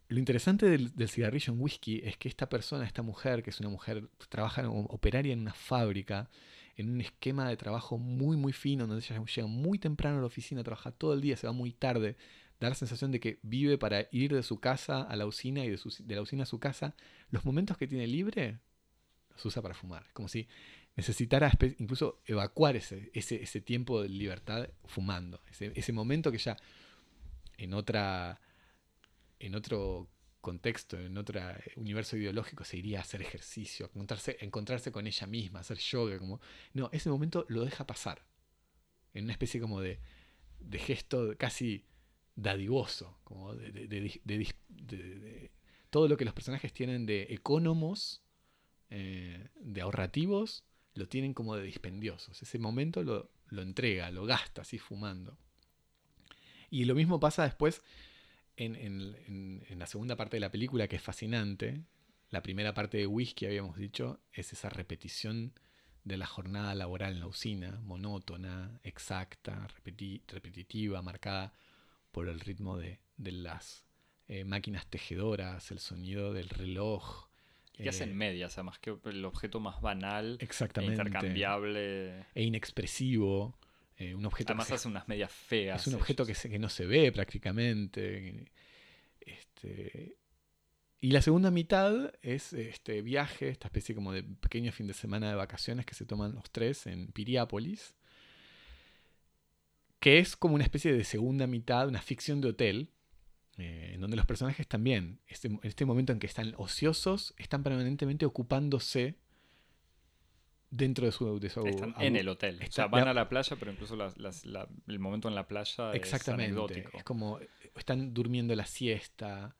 Lo interesante del, cigarrillo en whisky es que esta persona, esta mujer, que es una mujer, trabaja operaria en una fábrica, en un esquema de trabajo muy, muy fino, donde ella llega muy temprano a la oficina, trabaja todo el día, se va muy tarde, da la sensación de que vive para ir de su casa a la usina y de, la usina a su casa. Los momentos que tiene libre los usa para fumar. Es como si necesitara incluso evacuar ese, ese, ese tiempo de libertad fumando. Ese, ese momento que ya en otra en otro contexto, en otro universo ideológico, se iría a hacer ejercicio, a encontrarse, encontrarse con ella misma, hacer yoga. Como... No, ese momento lo deja pasar. En una especie como de, de gesto casi dadivoso, como de, todo lo que los personajes tienen de economos, eh, de ahorrativos, lo tienen como de dispendiosos. Ese momento lo, lo entrega, lo gasta así fumando. Y lo mismo pasa después en, la segunda parte de la película, que es fascinante, la primera parte de Whisky, habíamos dicho, es esa repetición de la jornada laboral en la usina, monótona, exacta, repetitiva, marcada por el ritmo de, las eh, máquinas tejedoras, el sonido del reloj. Que hacen eh, medias, además que el objeto más banal, e intercambiable. E inexpresivo. Eh, un objeto Además hace unas medias feas. Es un objeto que, que, no se ve prácticamente. Este, y la segunda mitad es este viaje, esta especie como de pequeño fin de semana de vacaciones que se toman los tres en Piriápolis, que es como una especie de segunda mitad, una ficción de hotel, eh, en donde los personajes también, este, en este momento en que están ociosos, están permanentemente ocupándose dentro de su... De Están en el hotel. o sea, van a la playa, pero incluso el momento en la playa exactamente, es anecdótico. Es como, están durmiendo la siesta,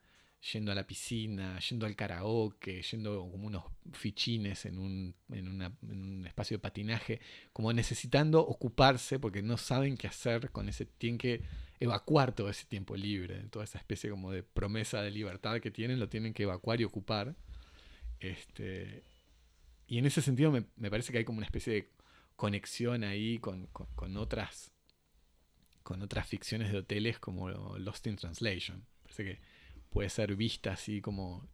yendo a la piscina, yendo al karaoke, yendo como unos fichines en un, en, un espacio de patinaje, como necesitando ocuparse porque no saben qué hacer con ese, tienen que evacuar todo ese tiempo libre, toda esa especie como de promesa de libertad que tienen, lo tienen que evacuar y ocupar. Este, y en ese sentido me, parece que hay como una especie de conexión ahí con, otras con otras ficciones de hoteles como Lost in Translation. Parece que puede ser vista así como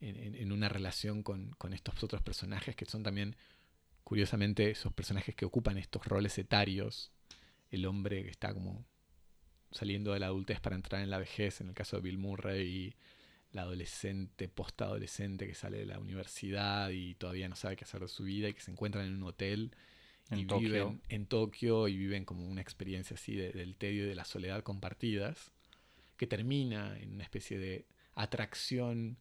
en, una relación con, estos otros personajes que son también, curiosamente, esos personajes que ocupan estos roles etarios. El hombre que está como saliendo de la adultez para entrar en la vejez, en el caso de Bill Murray, y la adolescente, post-adolescente que sale de la universidad y todavía no sabe qué hacer de su vida y que se encuentran en un hotel y viven en Tokio y viven como una experiencia así del tedio y de la soledad compartidas, que termina en una especie de atracción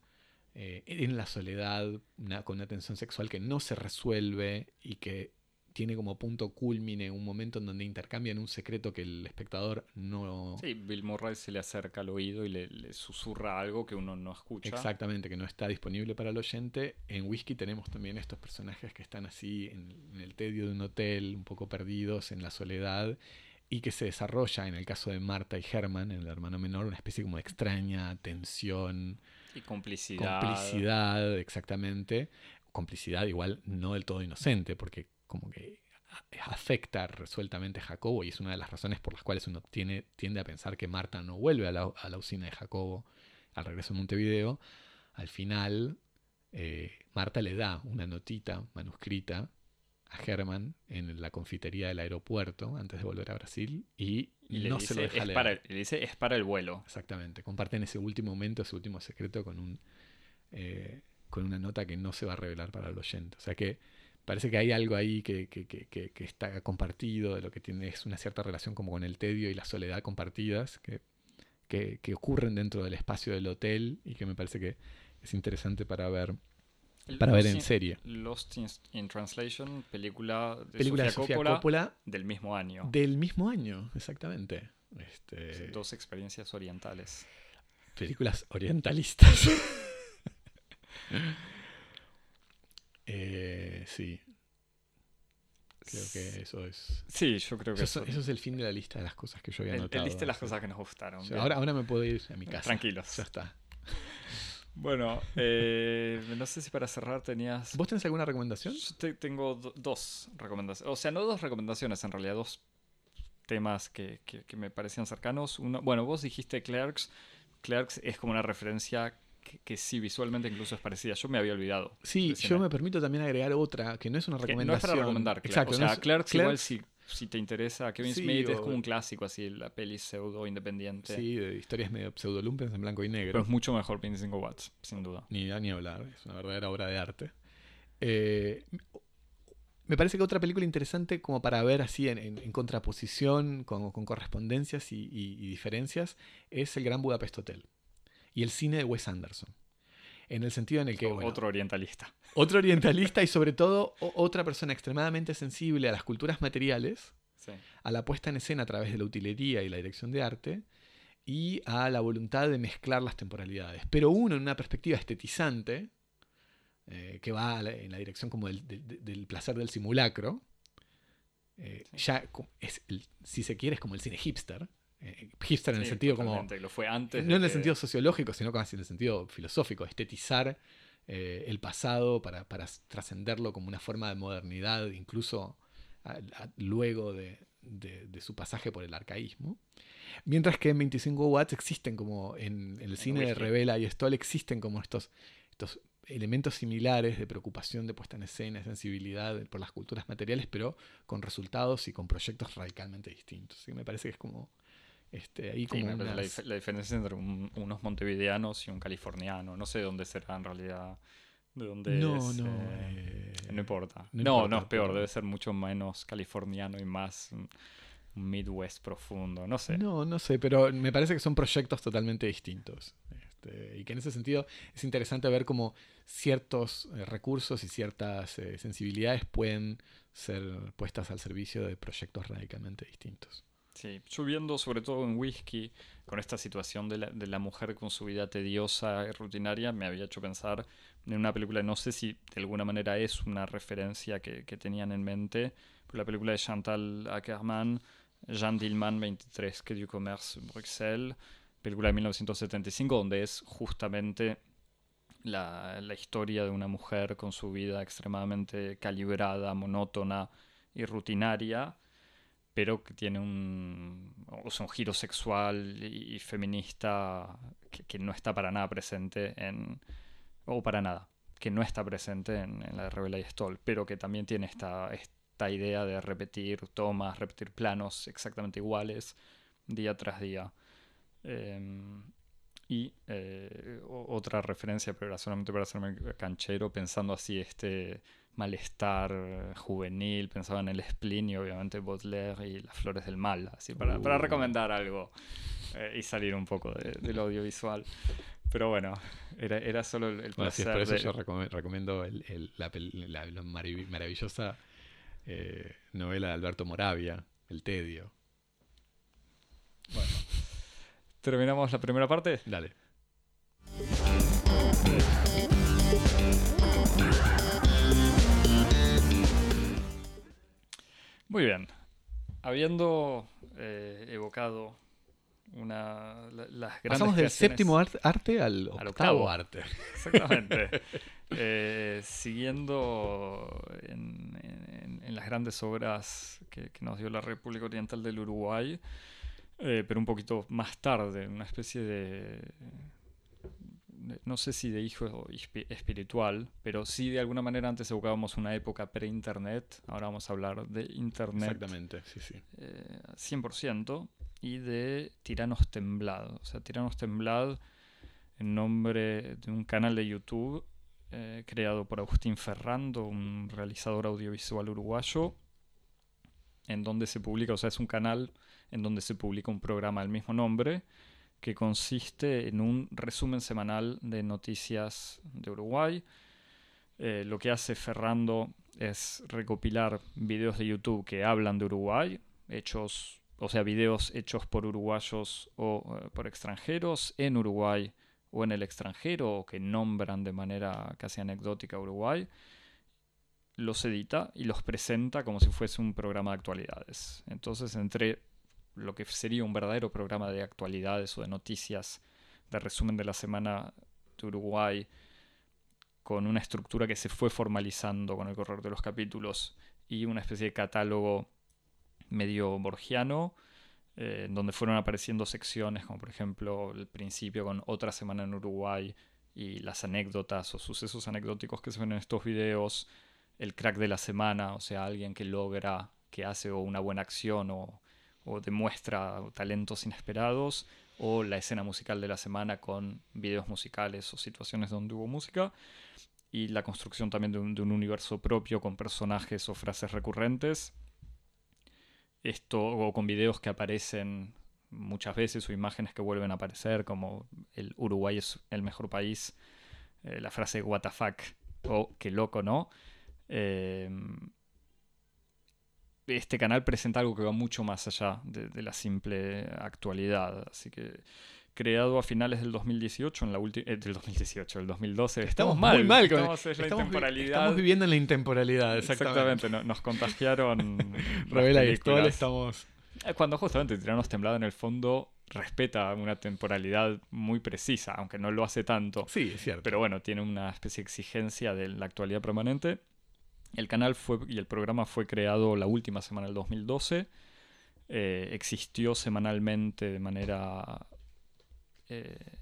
eh, en la soledad, con una tensión sexual que no se resuelve y que tiene como punto culmine un momento en donde intercambian un secreto que el espectador no... Sí, Bill Murray se le acerca al oído y le, le susurra algo que uno no escucha. Exactamente, que no está disponible para el oyente. En Whisky tenemos también estos personajes que están así en, en el tedio de un hotel, un poco perdidos en la soledad, y que se desarrolla, en el caso de Marta y Herman, en el hermano menor, una especie como de extraña tensión. Y complicidad. Complicidad, exactamente. Complicidad igual no del todo inocente, porque como que afecta resueltamente a Jacobo y es una de las razones por las cuales uno tiene, tiende a pensar que Marta no vuelve a la, a la usina de Jacobo al regreso a Montevideo. Al final, eh, Marta le da una notita manuscrita a Herman en la confitería del aeropuerto antes de volver a Brasil y, le no dice, se lo deja es leer. para, le dice, es para el vuelo. Exactamente. Comparten ese último momento, ese último secreto con un eh, con una nota que no se va a revelar para el oyente. O sea que parece que hay algo ahí que, que- que- está compartido, de lo que tiene es una cierta relación como con el tedio y la soledad compartidas que, ocurren dentro del espacio del hotel y que me parece que es interesante para ver, para ver en serie. Lost in, in Translation, película de Película de Sofía Sofía Coppola, Coppola del mismo año. del mismo año, exactamente. Este, Dos experiencias orientales. películas orientalistas. Eh, sí, creo que eso es. Sí, yo creo que Eso, eso, eso es el fin de la lista de las cosas que yo había el, el anotado. liste de las cosas que nos gustaron. O sea, bien. ahora, ahora me puedo ir a mi casa. Tranquilos. Ya está. Bueno, eh, no sé si para cerrar tenías... ¿Vos tenés alguna recomendación? Yo te- tengo do- dos recomendaciones. O sea, no dos recomendaciones, en realidad dos temas que, que- que me parecían cercanos. Uno, bueno, vos dijiste Clerks. Clerks es como una referencia que, que sí, visualmente incluso es parecida. Yo me había olvidado. Sí, yo me permito también agregar otra, que no es una Que recomendación. no es para recomendar. Exacto. o sea, no es- Clerks, igual si, si te interesa. Kevin Sí, Smith es como un clásico, así, la peli pseudo independiente. Sí, de historias medio pseudolumpens en blanco y negro. Pero es mucho mejor 25 watts, sin duda. Ni, ni hablar, es una verdadera obra de arte. Eh, me parece que otra película interesante como para ver así en, en- en contraposición, con, con correspondencias y, y- y diferencias, es El Gran Budapest Hotel y el cine de Wes Anderson. En el sentido en el que... Bueno, Otro orientalista. otro orientalista y sobre todo otra persona extremadamente sensible a las culturas materiales, Sí. a la puesta en escena a través de la utilería y la dirección de arte, y a la voluntad de mezclar las temporalidades. Pero uno en una perspectiva estetizante, eh, que va en la dirección como del, del- del placer del simulacro, eh, Sí. ya co- es, el- si se quiere, es como el cine hipster. Eh, hipster en el sentido como totalmente, Lo fue antes. no en el que- sentido sociológico, sino casi en el sentido filosófico, estetizar eh, el pasado para, para trascenderlo como una forma de modernidad, incluso a- a- luego de, de- de su pasaje por el arcaísmo. Mientras que en 25 Watts existen como en, en el cine de. Revela y Stoll existen como estos, estos elementos similares de preocupación, de puesta en escena, de sensibilidad por las culturas materiales, pero con resultados y con proyectos radicalmente distintos. Así que me parece que es como este, ahí como la, dif- la diferencia entre un- unos montevideanos y un californiano. No sé de dónde será en realidad. De dónde No, es, no. eh, eh, no importa. no No, es peor. pero- Debe ser mucho menos californiano y más un Midwest profundo. No sé. No, no sé, pero me parece que son proyectos totalmente distintos. Este, y que en ese sentido es interesante ver cómo ciertos eh, recursos y ciertas sensibilidades pueden ser puestas al servicio de proyectos radicalmente distintos. Sí, yo viendo sobre todo en Whisky, con esta situación de la, de la mujer con su vida tediosa y rutinaria, me había hecho pensar en una película, no sé si de alguna manera es una referencia que, que tenían en mente, pero la película de Chantal Ackerman, Jean Dillman 23, que du Commerce, Bruxelles, película de 1975, donde es justamente la, la historia de una mujer con su vida extremadamente calibrada, monótona y rutinaria pero que tiene un, o sea, un giro sexual y, feminista que, no está para nada presente en, o para nada, que no está presente en, la de Revela y Stoll, pero que también tiene esta, esta idea de repetir tomas, repetir planos exactamente iguales día tras día. Em, y eh, otra referencia, pero era solamente para hacerme canchero, pensando así este malestar eh, juvenil, pensaba en el spleen y obviamente Baudelaire y las flores del mal, así para, para Uh. recomendar algo eh, y salir un poco de- del audiovisual. Pero bueno, era, era solo el, el Bueno, sí, placer es por eso de- yo recomiendo el- el- la, la- la marav- maravillosa eh, novela de Alberto Moravia, El Tedio. Bueno. ¿Terminamos la primera parte? Dale. Muy bien. Habiendo eh, evocado una, la- las grandes Pasamos del séptimo art- arte al octavo, octavo. arte. Exactamente. Eh, siguiendo en, en- en las grandes obras que, que nos dio la República Oriental del Uruguay, eh, pero un poquito más tarde, una especie de- no sé si de hijo espi- espiritual, pero sí de alguna manera antes evocábamos una época pre-internet, ahora vamos a hablar de internet Exactamente, sí, sí. eh, 100% y de Tiranos Temblad. O sea, Tiranos Temblad en nombre de un canal de YouTube eh, creado por Agustín Ferrando, un realizador audiovisual uruguayo, en donde se publica, o sea, es un canal en donde se publica un programa del mismo nombre que consiste en un resumen semanal de noticias de Uruguay. Eh, lo que hace Ferrando es recopilar videos de YouTube que hablan de Uruguay, hechos, o sea, videos hechos por uruguayos o eh, por extranjeros en Uruguay o en el extranjero o que nombran de manera casi anecdótica Uruguay, los edita y los presenta como si fuese un programa de actualidades. Entonces, entre lo que sería un verdadero programa de actualidades o de noticias, de resumen de la semana de Uruguay, con una estructura que se fue formalizando con el correr de los capítulos y una especie de catálogo medio borgiano, eh, donde fueron apareciendo secciones como por ejemplo el principio con otra semana en Uruguay y las anécdotas o sucesos anecdóticos que se ven en estos videos, el crack de la semana, o sea, alguien que logra, que hace una buena acción o, o demuestra talentos inesperados, o la escena musical de la semana con videos musicales o situaciones donde hubo música, y la construcción también de un, universo propio con personajes o frases recurrentes. Esto, o con videos que aparecen muchas veces o imágenes que vuelven a aparecer, como el Uruguay es el mejor país, eh, la frase what o qué loco, ¿no? Eh, este canal presenta algo que va mucho más allá de, de la simple actualidad, así que creado a finales del 2018, en la última del 2018, del 2012. Estamos muy mal con estamos, es la estamos, intemporalidad. estamos viviendo en la intemporalidad, exactamente. Exactamente, no- nos contagiaron. Revela películas. estamos. Eh, Cuando justamente Tiranos Temblado en el fondo respeta una temporalidad muy precisa, aunque no lo hace tanto. Sí, es cierto. Pero bueno, tiene una especie de exigencia de la actualidad permanente. El canal fue y el programa fue creado la última semana del 2012. Eh, existió semanalmente de manera eh,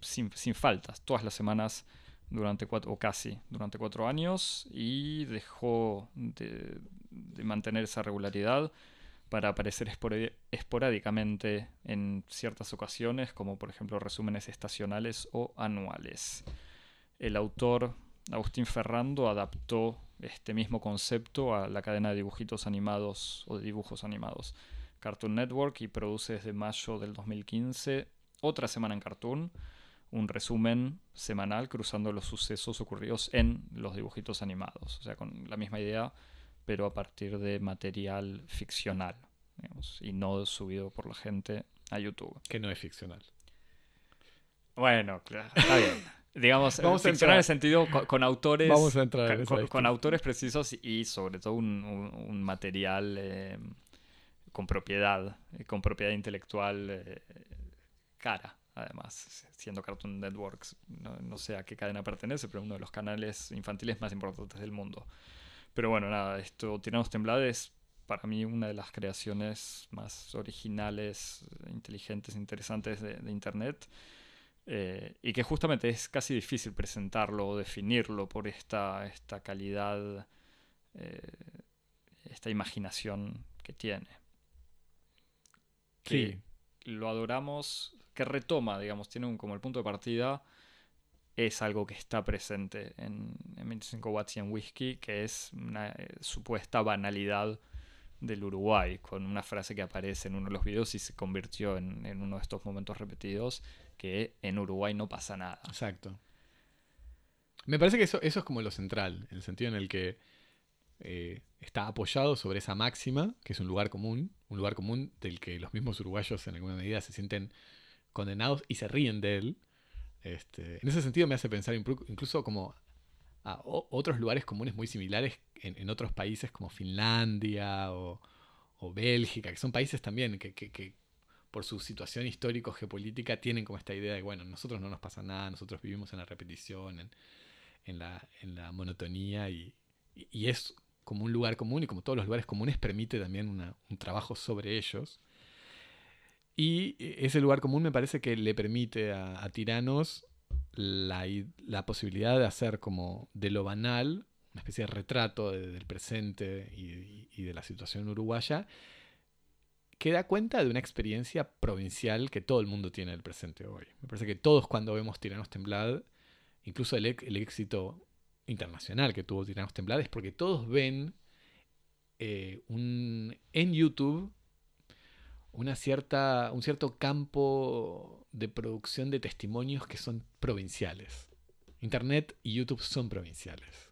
sin, sin faltas, todas las semanas durante cuatro, o casi durante cuatro años y dejó de, de mantener esa regularidad para aparecer esporádicamente en ciertas ocasiones, como por ejemplo resúmenes estacionales o anuales. El autor Agustín Ferrando adaptó este mismo concepto a la cadena de dibujitos animados o de dibujos animados Cartoon Network y produce desde mayo del 2015 otra semana en Cartoon, un resumen semanal cruzando los sucesos ocurridos en los dibujitos animados, o sea, con la misma idea, pero a partir de material ficcional, digamos, y no subido por la gente a YouTube. Que no es ficcional. Bueno, claro, está bien. Digamos, Vamos a ficcional en entrar. el sentido con, con autores Vamos a entrar en con, con- autores precisos y sobre todo un, un- un material eh, con propiedad, eh, con propiedad intelectual eh, cara, además, siendo Cartoon Networks, no, no sé a qué cadena pertenece, pero uno de los canales infantiles más importantes del mundo. Pero bueno, nada, esto, Tiranos Temblades, para mí una de las creaciones más originales, inteligentes, interesantes de, de Internet. Eh, y que justamente es casi difícil presentarlo o definirlo por esta, esta calidad, eh, esta imaginación que tiene. Que Sí. lo adoramos, que retoma, digamos, tiene un, como el punto de partida, es algo que está presente en, en 25 watts y en whisky, que es una eh, supuesta banalidad del Uruguay, con una frase que aparece en uno de los videos y se convirtió en, en uno de estos momentos repetidos, que en Uruguay no pasa nada. Exacto. Me parece que eso, es como lo central, en el sentido en el que eh, está apoyado sobre esa máxima, que es un lugar común, un lugar común del que los mismos uruguayos en alguna medida se sienten condenados y se ríen de él. Este, en ese sentido me hace pensar incluso como a otros lugares comunes muy similares en, otros países como Finlandia o, Bélgica, que son países también que, por su situación histórico-geopolítica tienen como esta idea de, bueno, nosotros no nos pasa nada, nosotros vivimos en la repetición, en, la, monotonía y, es como un lugar común y como todos los lugares comunes permite también un trabajo sobre ellos. Y ese lugar común me parece que le permite a, tiranos la, posibilidad de hacer como de lo banal, una especie de retrato del presente y, de la situación uruguaya, que da cuenta de una experiencia provincial que todo el mundo tiene en el presente hoy. Me parece que todos cuando vemos Tiranos Temblad, incluso el, éxito internacional que tuvo Tiranos Temblad, es porque todos ven eh, en YouTube una cierta, un cierto campo de producción de testimonios que son provinciales. Internet y YouTube son provinciales.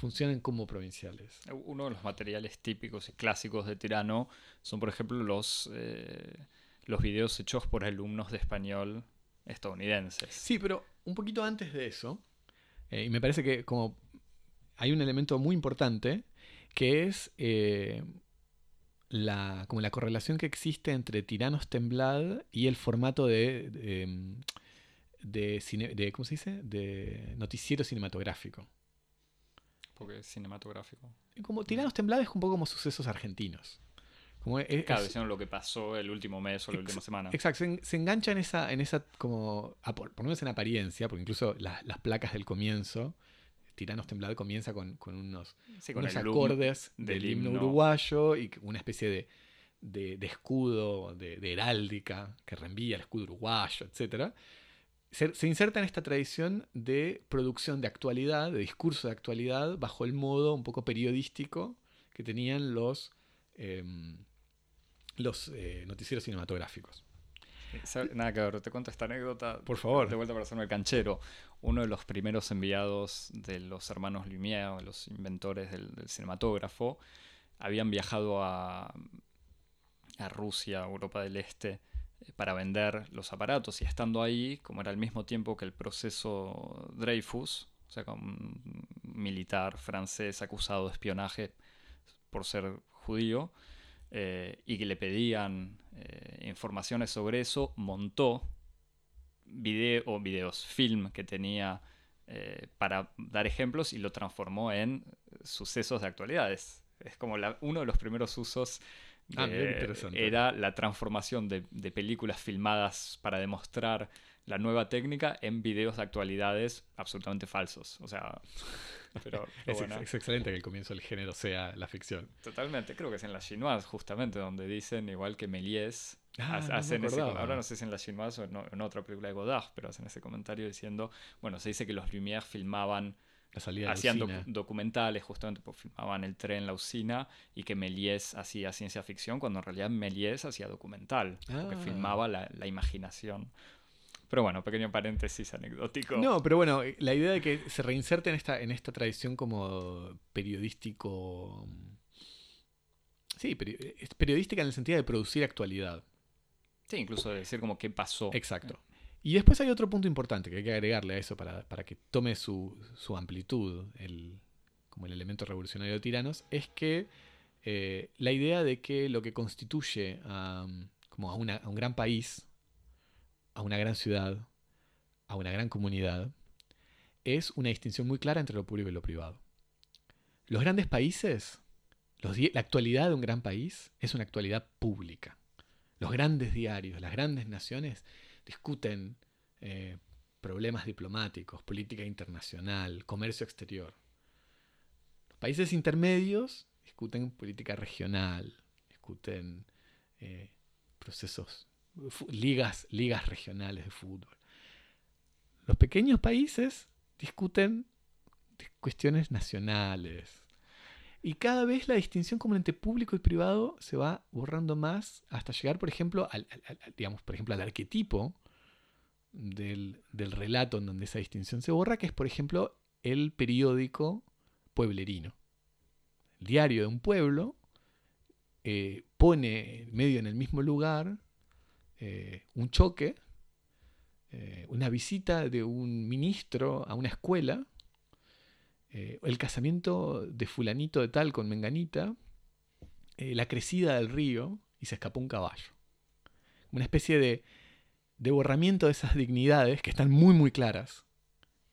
Funcionan como provinciales. Uno de los materiales típicos y clásicos de Tirano son, por ejemplo, los, eh, los videos hechos por alumnos de español estadounidenses. Sí, pero un poquito antes de eso, eh, y me parece que como hay un elemento muy importante, que es eh, la, como la correlación que existe entre Tiranos Temblad y el formato de, de, de, ¿cómo se dice? De noticiero cinematográfico. Porque es cinematográfico. Como Tiranos Temblad es un poco como sucesos argentinos. Como es, claro, lo que pasó el último mes o la última semana. Exacto, se, engancha en esa, en esa como, por, lo menos en apariencia, porque incluso las placas del comienzo Tiranos Temblad comienza con, unos, acordes del, himno, uruguayo y una especie de, escudo, de, heráldica que reenvía el escudo uruguayo, etc. Se, inserta en esta tradición de producción de actualidad, de discurso de actualidad, bajo el modo un poco periodístico que tenían los, em, los eh, noticieros cinematográficos. Nada que ver, te cuento esta anécdota. Por favor. De vuelta para hacerme el canchero. Uno de los primeros enviados de los hermanos Lumière, los inventores del, cinematógrafo, habían viajado a, a Rusia, Europa del Este, para vender los aparatos y estando ahí, como era al mismo tiempo que el proceso Dreyfus, o sea, un militar francés acusado de espionaje por ser judío, eh, y que le pedían eh, informaciones sobre eso, montó video, o videos, film que tenía eh, para dar ejemplos y lo transformó en sucesos de actualidades. Es como uno de los primeros usos ah, era la transformación de, películas filmadas para demostrar la nueva técnica en videos de actualidades absolutamente falsos. O sea, pero, es, excelente que el comienzo del género sea la ficción. Totalmente, creo que es en la Chinoise justamente donde dicen, igual que Méliès, ah, hacen ese, ahora no sé si en la Chinoise o en, otra película de Godard, pero hacen ese comentario diciendo, bueno, se dice que los Lumière filmaban hacían documentales, justamente porque filmaban el tren, la usina, y que Méliès hacía ciencia ficción, cuando en realidad Méliès hacía documental, porque ah. filmaba la, la, imaginación. Pero bueno, pequeño paréntesis anecdótico. No, pero bueno, la idea de que se reinserte en esta, en esta tradición como periodístico. Sí, periodística en el sentido de producir actualidad. Sí, incluso de decir como qué pasó. Exacto. Y después hay otro punto importante que hay que agregarle a eso para, que tome su, amplitud, el, como el elemento revolucionario de Tiranos, es que eh, la idea de que lo que constituye como a, a un gran país a una gran ciudad, a una gran comunidad, es una distinción muy clara entre lo público y lo privado. Los grandes países, la actualidad de un gran país es una actualidad pública. Los grandes diarios, las grandes naciones discuten eh, problemas diplomáticos, política internacional, comercio exterior. Los países intermedios discuten política regional, discuten eh, procesos ligas, ligas regionales de fútbol. Los pequeños países discuten cuestiones nacionales. Y cada vez la distinción como entre público y privado se va borrando más hasta llegar, por ejemplo, al, digamos, por ejemplo, al arquetipo del, del, relato en donde esa distinción se borra, que es, por ejemplo, el periódico pueblerino. diario de un pueblo, eh, pone medio en el mismo lugar eh, un choque, eh, una visita de un ministro a una escuela, el casamiento de fulanito de tal con menganita, la crecida del río y se escapó un caballo. Una especie de, de borramiento de esas dignidades que están muy muy claras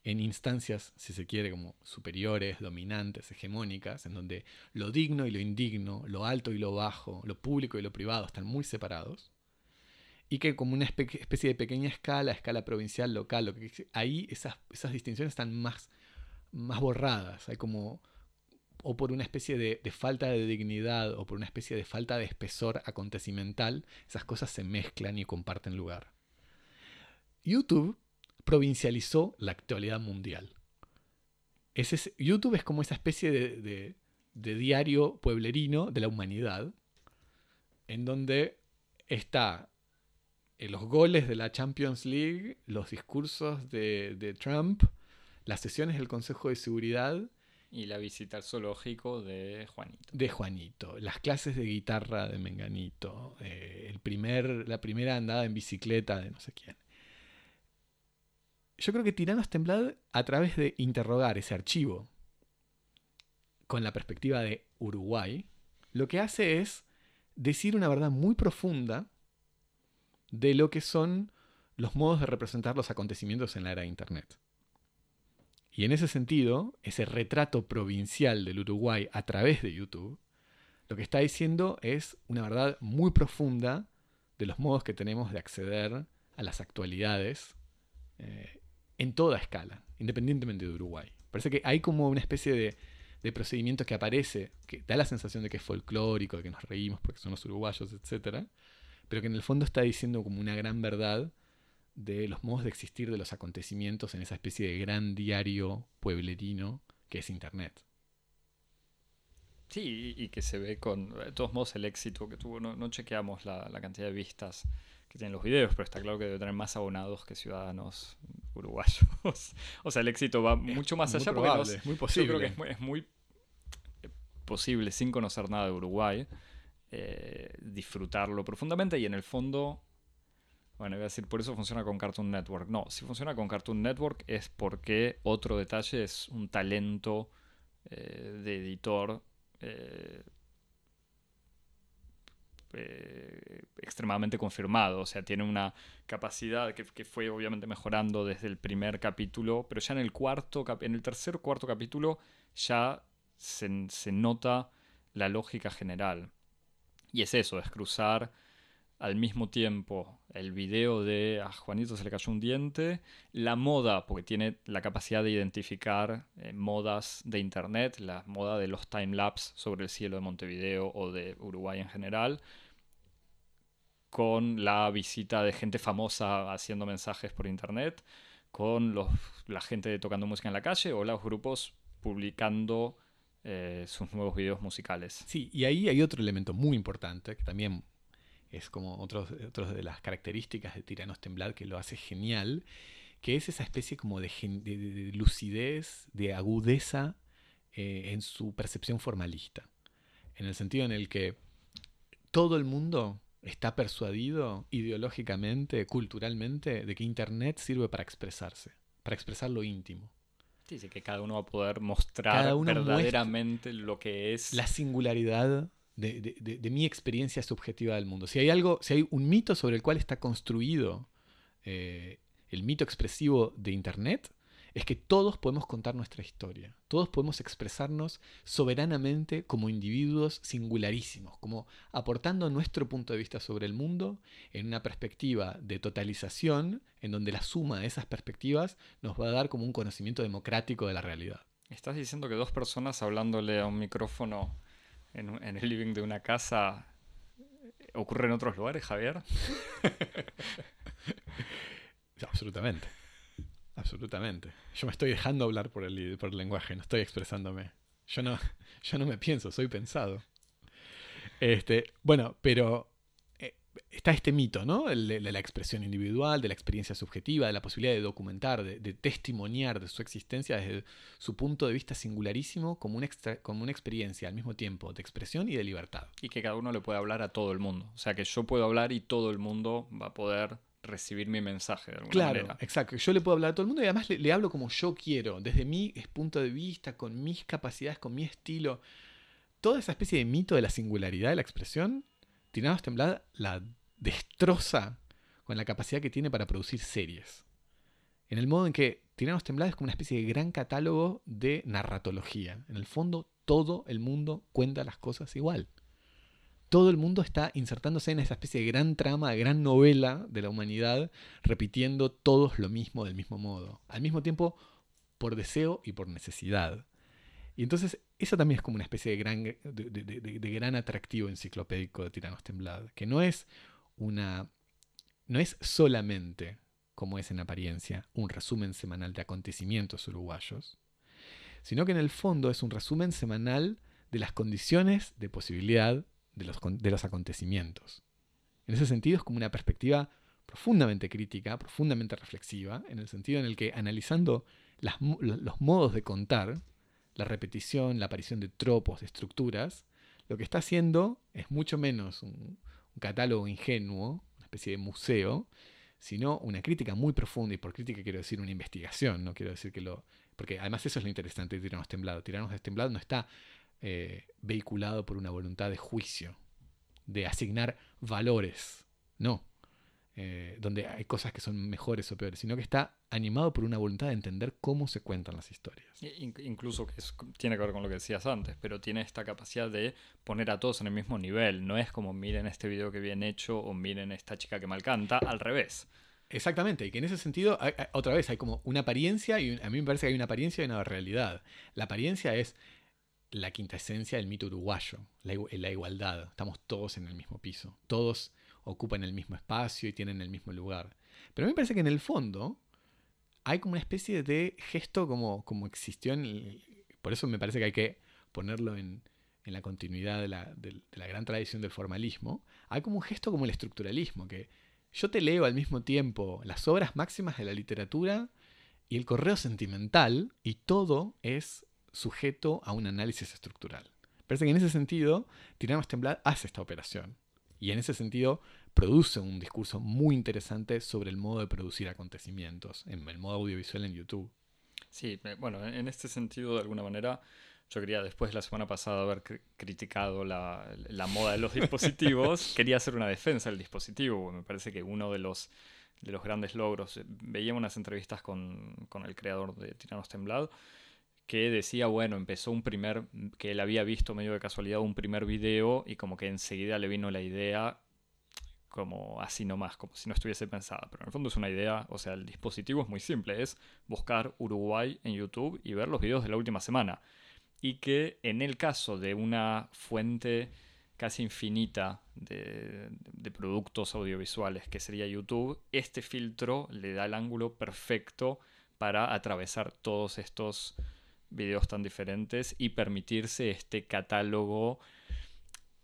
en instancias, si se quiere, como superiores, dominantes, hegemónicas, en donde lo digno y lo indigno, lo alto y lo bajo, lo público y lo privado están muy separados, y que como una especie de pequeña escala, escala provincial, local, lo que, ahí esas, esas distinciones están más, más borradas, hay como o por una especie de, falta de dignidad o por una especie de falta de espesor acontecimental, esas cosas se mezclan y comparten lugar. YouTube provincializó la actualidad mundial. YouTube es como esa especie de, diario pueblerino de la humanidad, en donde está eh, los goles de la Champions League, los discursos de, Trump, las sesiones del Consejo de Seguridad. Y la visita al zoológico de Juanito. De Juanito. Las clases de guitarra de Menganito. Eh, el primer, la primera andada en bicicleta de no sé quién yo creo que Tiranos Temblad, a través de interrogar ese archivo con la perspectiva de Uruguay, lo que hace es decir una verdad muy profunda de lo que son los modos de representar los acontecimientos en la era de Internet. Y en ese sentido, ese retrato provincial del Uruguay a través de YouTube, lo que está diciendo es una verdad muy profunda de los modos que tenemos de acceder a las actualidades eh, en toda escala, independientemente de Uruguay. Parece que hay como una especie de, procedimiento que aparece, que da la sensación de que es folclórico, de que nos reímos porque son los uruguayos, etc. Pero que en el fondo está diciendo como una gran verdad de los modos de existir de los acontecimientos en esa especie de gran diario pueblerino que es Internet. Sí, y que se ve con, de todos modos, el éxito que tuvo. No, chequeamos la, la, cantidad de vistas que tienen los videos, pero está claro que debe tener más abonados que ciudadanos uruguayos. o sea, el éxito va mucho más allá. Probable, es muy posible. Yo creo que es muy, posible, sin conocer nada de Uruguay, eh, disfrutarlo profundamente y en el fondo... Bueno, iba a decir, por eso funciona con Cartoon Network. No, si funciona con Cartoon Network es porque otro detalle es un talento eh, de editor eh, eh, extremadamente confirmado. O sea, tiene una capacidad que, fue obviamente mejorando desde el primer capítulo, pero ya en el cuarto, en el tercer cuarto capítulo ya se, nota la lógica general. Y es eso, es cruzar al mismo tiempo el video de a Juanito se le cayó un diente, la moda, porque tiene la capacidad de identificar eh, modas de internet, la moda de los timelapse sobre el cielo de Montevideo o de Uruguay en general, con la visita de gente famosa haciendo mensajes por internet, con los, la gente tocando música en la calle o los grupos publicando eh, sus nuevos videos musicales. Sí, y ahí hay otro elemento muy importante que también es como otros de las características de Tiranos Temblad que lo hace genial, que es esa especie como de, lucidez, de agudeza eh, en su percepción formalista. En el sentido en el que todo el mundo está persuadido ideológicamente, culturalmente, de que Internet sirve para expresarse, para expresar lo íntimo. Sí, que cada uno va a poder mostrar verdaderamente lo que es. La singularidad de, mi experiencia subjetiva del mundo. Si hay algo, si hay un mito sobre el cual está construido eh, el mito expresivo de Internet, es que todos podemos contar nuestra historia, todos podemos expresarnos soberanamente como individuos singularísimos, como aportando nuestro punto de vista sobre el mundo en una perspectiva de totalización, en donde la suma de esas perspectivas nos va a dar como un conocimiento democrático de la realidad. ¿Estás diciendo que dos personas hablándole a un micrófono en, el living de una casa ocurre en otros lugares, Javier? Absolutamente. Absolutamente. Yo me estoy dejando hablar por el, por el lenguaje, no estoy expresándome. Yo no, yo no me pienso, soy pensado. Este, bueno, pero eh, está este mito, ¿no? de la expresión individual, de la experiencia subjetiva, de la posibilidad de documentar, de, testimoniar de su existencia desde su punto de vista singularísimo como una, como una experiencia al mismo tiempo de expresión y de libertad. Y que cada uno le puede hablar a todo el mundo. O sea, que yo puedo hablar y todo el mundo va a poder recibir mi mensaje de alguna claro, manera. Exacto, yo le puedo hablar a todo el mundo y además le, hablo como yo quiero, desde mi punto de vista, con mis capacidades, con mi estilo. Toda esa especie de mito de la singularidad de la expresión, Tiranos Temblad la destroza con la capacidad que tiene para producir series. En el modo en que Tiranos Temblad es como una especie de gran catálogo de narratología. En el fondo, todo el mundo cuenta las cosas igual todo el mundo está insertándose en esa especie de gran trama, de gran novela de la humanidad, repitiendo todos lo mismo del mismo modo, al mismo tiempo por deseo y por necesidad. Y entonces eso también es como una especie de gran, de, gran atractivo enciclopédico de Tiranos Temblad, que no es una... no es solamente, como es en apariencia, un resumen semanal de acontecimientos uruguayos, sino que en el fondo es un resumen semanal de las condiciones de posibilidad de los, de los acontecimientos. En ese sentido es como una perspectiva profundamente crítica, profundamente reflexiva, en el sentido en el que analizando los modos de contar, la repetición, la aparición de tropos, de estructuras, lo que está haciendo es mucho menos un, catálogo ingenuo, una especie de museo, sino una crítica muy profunda, y por crítica quiero decir una investigación, no quiero decir que lo... Porque además eso es lo interesante de Tiranos Temblado. Tiranos Temblado no está eh, vehiculado por una voluntad de juicio, de asignar valores, no, eh, donde hay cosas que son mejores o peores, sino que está animado por una voluntad de entender cómo se cuentan las historias. Incluso que tiene que ver con lo que decías antes, pero tiene esta capacidad de poner a todos en el mismo nivel. No es como miren este video que bien hecho o miren esta chica que mal canta, al revés. Exactamente, y que en ese sentido, otra vez, hay como una apariencia, y a mí me parece que hay una apariencia y una realidad. La apariencia es la quinta esencia del mito uruguayo, la, la, igualdad. Estamos todos en el mismo piso, todos ocupan el mismo espacio y tienen el mismo lugar. Pero a mí me parece que en el fondo hay como una especie de gesto como, como existió en... por eso me parece que hay que ponerlo en, en la continuidad de la, de la, gran tradición del formalismo. Hay como un gesto como el estructuralismo, que yo te leo al mismo tiempo las obras máximas de la literatura y el correo sentimental y todo es sujeto a un análisis estructural. Parece que en ese sentido, Tiranos Temblad hace esta operación. Y en ese sentido, produce un discurso muy interesante sobre el modo de producir acontecimientos, en el modo audiovisual en YouTube. Sí, eh, bueno, en este sentido, de alguna manera, yo quería, después de la semana pasada haber criticado la, moda de los dispositivos, quería hacer una defensa del dispositivo. Me parece que uno de los, de los grandes logros, eh, veíamos unas entrevistas con, con el creador de Tiranos Temblad, que decía, bueno, empezó un primer, que él había visto medio de casualidad un primer video y como que enseguida le vino la idea como así nomás, como si no estuviese pensada. Pero en el fondo es una idea, o sea, el dispositivo es muy simple, es buscar Uruguay en YouTube y ver los videos de la última semana. Y que en el caso de una fuente casi infinita de, de, productos audiovisuales que sería YouTube, este filtro le da el ángulo perfecto para atravesar todos estos videos tan diferentes y permitirse este catálogo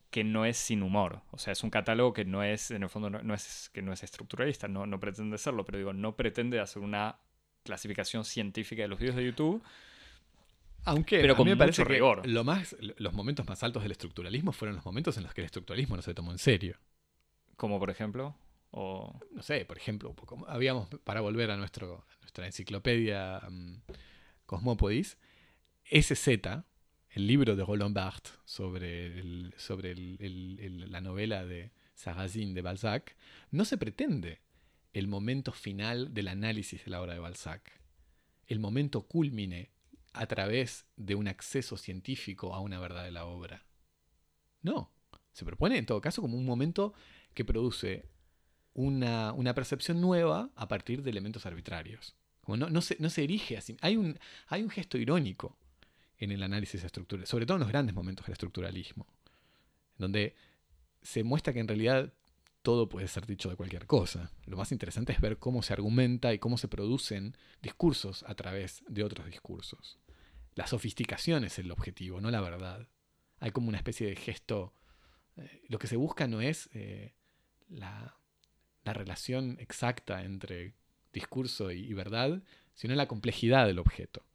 que no es sin humor. O sea, es un catálogo que no es, en el fondo, no, es, que no es estructuralista, no, no pretende serlo, pero digo, no pretende hacer una clasificación científica de los videos de YouTube. Aunque pero con a mí me parece rigor. lo más, los momentos más altos del estructuralismo fueron los momentos en los que el estructuralismo no se tomó en serio. Como por ejemplo, o... no sé, por ejemplo, habíamos para volver a nuestro nuestra enciclopedia um, Cosmopodis, SZ, el libro de Roland Barthes sobre, sobre la novela de Sarrazin de Balzac, no se pretende el momento final del análisis de la obra de Balzac, el momento culmine a través de un acceso científico a una verdad de la obra. No, se propone en todo caso como un momento que produce una, percepción nueva a partir de elementos arbitrarios. No, no, se, no se erige así. Hay un, hay un gesto irónico en el análisis estructural, sobre todo en los grandes momentos del estructuralismo, donde se muestra que en realidad todo puede ser dicho de cualquier cosa. Lo más interesante es ver cómo se argumenta y cómo se producen discursos a través de otros discursos. La sofisticación es el objetivo, no la verdad. Hay como una especie de gesto. Eh, lo que se busca no es, eh, la, la relación exacta entre discurso y verdad, sino la complejidad del objeto.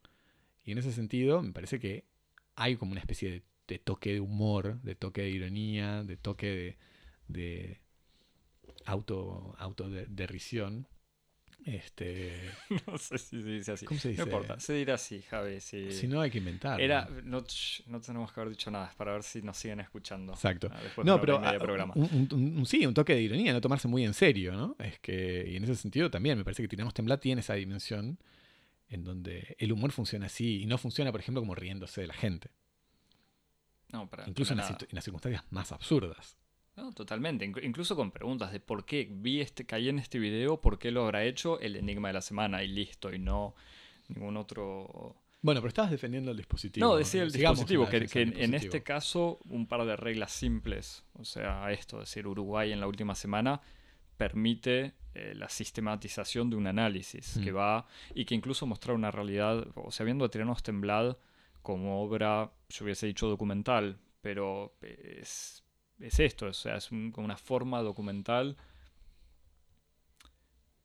Y en ese sentido, me parece que hay como una especie de, de toque de humor, de toque de ironía, de toque de, de auto, autoderrisión. Este, No sé si se dice así. ¿Cómo se dice? No importa, se dirá así, Javi. sí. Si no, hay que inventar. Era, no, no tenemos que haber dicho nada, es para ver si nos siguen escuchando. Exacto. Ah, después de No, pero de ah, programa. un, un- un- sí, un toque de ironía, no tomarse muy en serio, ¿no? Es que, y en ese sentido también me parece que Tiramos Temblar tiene esa dimensión en donde el humor funciona así y no funciona, por ejemplo, como riéndose de la gente, No, para, incluso en las, nada. situ- en las circunstancias más absurdas. No, totalmente. Inclu- incluso con preguntas de por qué vi este, caí en este video, por qué lo habrá hecho, el enigma de la semana y listo, y no ningún otro. Bueno, pero estabas defendiendo el dispositivo. No, decía el dispositivo, que, que en, este caso un par de reglas simples, o sea, esto, es decir, Uruguay en la última semana permite eh, la sistematización de un análisis Mm. que va y que incluso mostrar una realidad, o sea, viendo a Tiranos Temblad como obra, yo hubiese dicho documental, pero es, es esto, o sea, es un- como una forma documental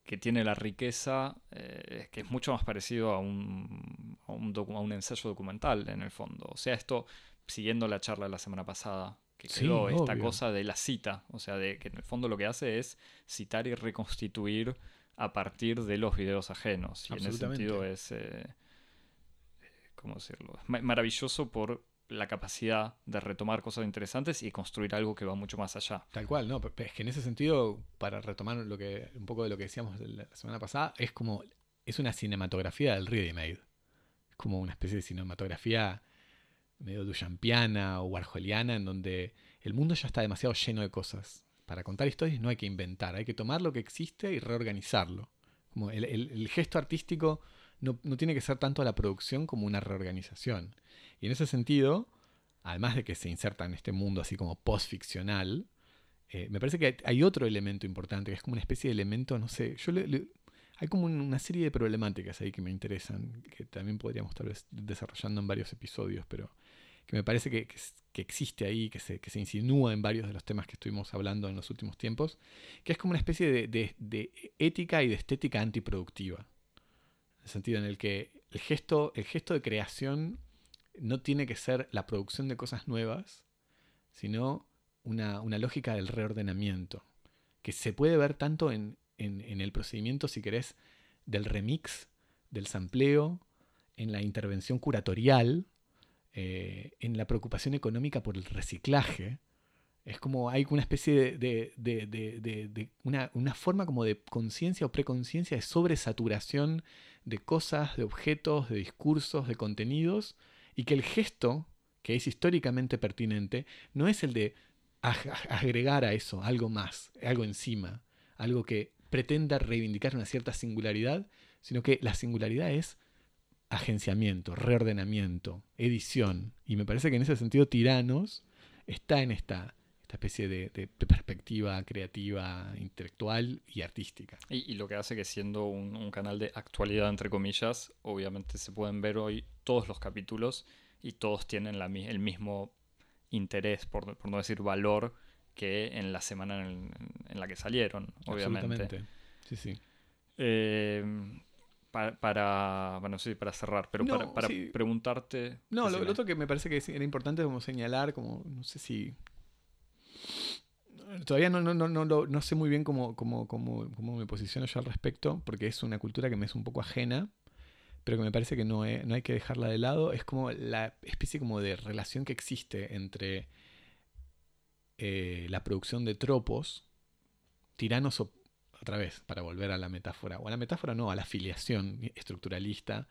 que tiene la riqueza, eh, que es mucho más parecido a un, a, un docu- a un ensayo documental en el fondo. O sea, esto, siguiendo la charla de la semana pasada, que Sí, quedó esta cosa de la cita, o sea, de que en el fondo lo que hace es citar y reconstituir a partir de los videos ajenos. Y en ese sentido es, eh, ¿cómo decirlo? Es maravilloso por la capacidad de retomar cosas interesantes y construir algo que va mucho más allá. Tal cual, no, es que en ese sentido, para retomar lo que, un poco de lo que decíamos de la semana pasada, es como, es una cinematografía del ready made. Es como una especie de cinematografía medio duchampiana o warholiana, en donde el mundo ya está demasiado lleno de cosas. Para contar historias no hay que inventar, hay que tomar lo que existe y reorganizarlo. Como el, gesto artístico no, no tiene que ser tanto la producción como una reorganización. Y en ese sentido, además de que se inserta en este mundo así como post-ficcional, eh, me parece que hay, otro elemento importante, que es como una especie de elemento, no sé, yo le- hay como un- una serie de problemáticas ahí que me interesan, que también podríamos ir desarrollando en varios episodios, pero que me parece que, que existe ahí, que se, que se insinúa en varios de los temas que estuvimos hablando en los últimos tiempos, que es como una especie de, de- de ética y de estética antiproductiva. En el sentido en el que el gesto, el gesto de creación no tiene que ser la producción de cosas nuevas, sino una, una lógica del reordenamiento, que se puede ver tanto en, en- en el procedimiento, si querés, del remix, del sampleo, en la intervención curatorial, eh, en la preocupación económica por el reciclaje. Es como hay una especie de, una, una forma como de conciencia o preconciencia de sobresaturación de cosas, de objetos, de discursos, de contenidos, y que el gesto, que es históricamente pertinente, no es el de ag- ag- agregar a eso algo más, algo encima, algo que pretenda reivindicar una cierta singularidad, sino que la singularidad es agenciamiento, reordenamiento, edición. Y me parece que en ese sentido Tiranos está en esta, esta especie de, de- de perspectiva creativa, intelectual y artística. Y, y lo que hace que siendo un, un canal de actualidad, entre comillas, obviamente se pueden ver hoy todos los capítulos y todos tienen la el mismo interés, por, por no decir valor, que en la semana en, en la que salieron, obviamente. Absolutamente. Sí, sí. Eh, pa- para, bueno, sí, para cerrar, pero No, para, para sí. preguntarte... No, lo, otro que me parece que era importante como señalar, como no sé si... Todavía no, no, no, no, no sé muy bien cómo, cómo, cómo, cómo me posiciono yo al respecto, porque es una cultura que me es un poco ajena, pero que me parece que no, he- no hay que dejarla de lado. Es como la especie como de relación que existe entre eh, la producción de tropos, tiranos o- otra vez, para volver a la metáfora, o a la metáfora no, a la afiliación estructuralista,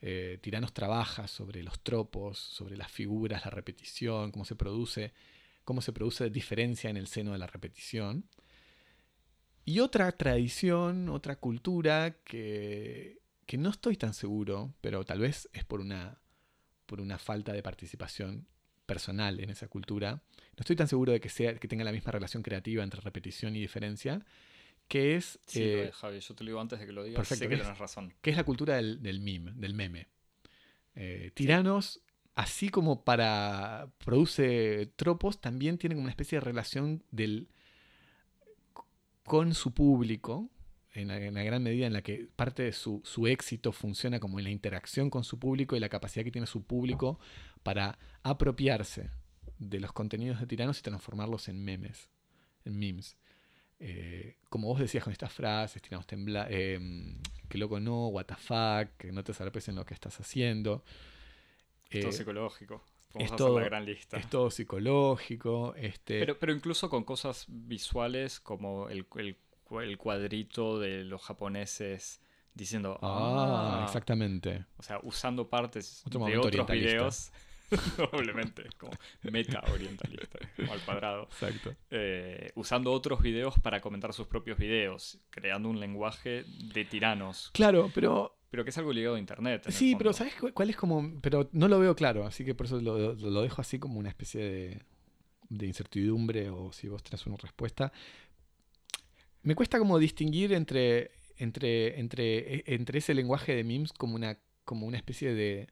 eh, Tiranos trabaja sobre los tropos, sobre las figuras, la repetición, cómo se produce, cómo se produce diferencia en el seno de la repetición. Y otra tradición, otra cultura que, que no estoy tan seguro, pero tal vez es por una, por una falta de participación personal en esa cultura. No estoy tan seguro de que, sea, que tenga la misma relación creativa entre repetición y diferencia, que es Sí, eh, es, Javi, yo te lo digo antes de que lo digas, perfecto, sé que razón. que es la cultura del, del meme, del meme. Eh, tiranos, así como para produce tropos, también tienen una especie de relación del con su público, en la, gran medida en la que parte de su, su, éxito funciona como en la interacción con su público y la capacidad que tiene su público para apropiarse de los contenidos de tiranos y transformarlos en memes, en memes. Eh, como vos decías con estas frases, tiranos tembla eh, que loco no, what the fuck, que no te zarpes en lo que estás haciendo. Es todo eh, psicológico. es todo, la gran lista. Es todo psicológico. Este... Pero, pero incluso con cosas visuales como el, el, el cuadrito de los japoneses diciendo. Ah, ah". exactamente. O sea, usando partes de otros videos. Probablemente, como meta orientalista, como al cuadrado. Exacto. Eh, usando otros videos para comentar sus propios videos, creando un lenguaje de tiranos. Claro, pero. Pero que es algo ligado a internet. Sí, pero ¿sabes cuál es como.? Pero no lo veo claro, así que por eso lo, lo dejo así como una especie de, de incertidumbre o si vos tenés una respuesta. Me cuesta como distinguir entre, entre, entre, e, entre ese lenguaje de memes como una, como una especie de,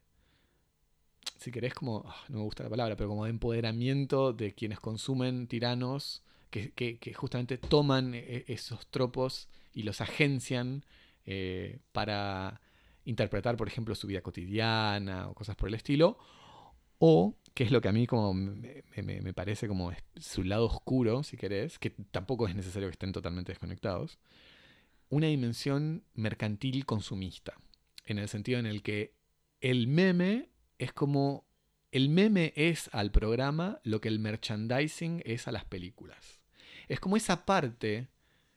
si querés, como, ah, no me gusta la palabra, pero como de empoderamiento de quienes consumen tiranos, que, que, justamente toman e, esos tropos y los agencian eh, para interpretar, por ejemplo, su vida cotidiana o cosas por el estilo, o, que es lo que a mí como me, me, parece como su lado oscuro, si querés, que tampoco es necesario que estén totalmente desconectados, una dimensión mercantil consumista, en el sentido en el que el meme es como el meme es al programa lo que el merchandising es a las películas. Es como esa parte,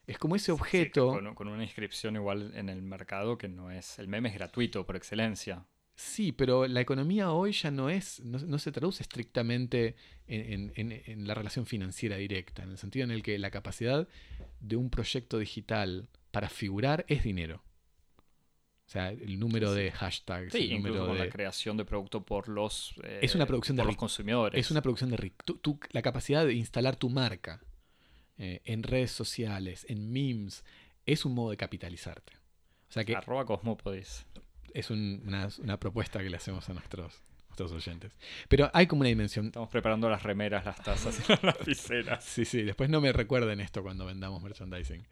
es como ese objeto. con, una inscripción igual en el mercado que no es. El meme es gratuito por excelencia. Sí, pero la economía hoy ya no es, no, se traduce estrictamente en, la relación financiera directa, en el sentido en el que la capacidad de un proyecto digital para figurar es dinero. O sea, el número de hashtags. Sí, el número de... la creación de producto por los, eh, es una producción de los consumidores. Es una producción de la capacidad de instalar tu marca eh, en redes sociales, en memes, es un modo de capitalizarte. O sea que, Arroba Cosmopodis es una, propuesta que le hacemos a nuestros, nuestros oyentes. Pero hay como una dimensión. Estamos preparando las remeras, las tazas y las lapiceras. Sí, sí, después no me recuerden esto cuando vendamos merchandising.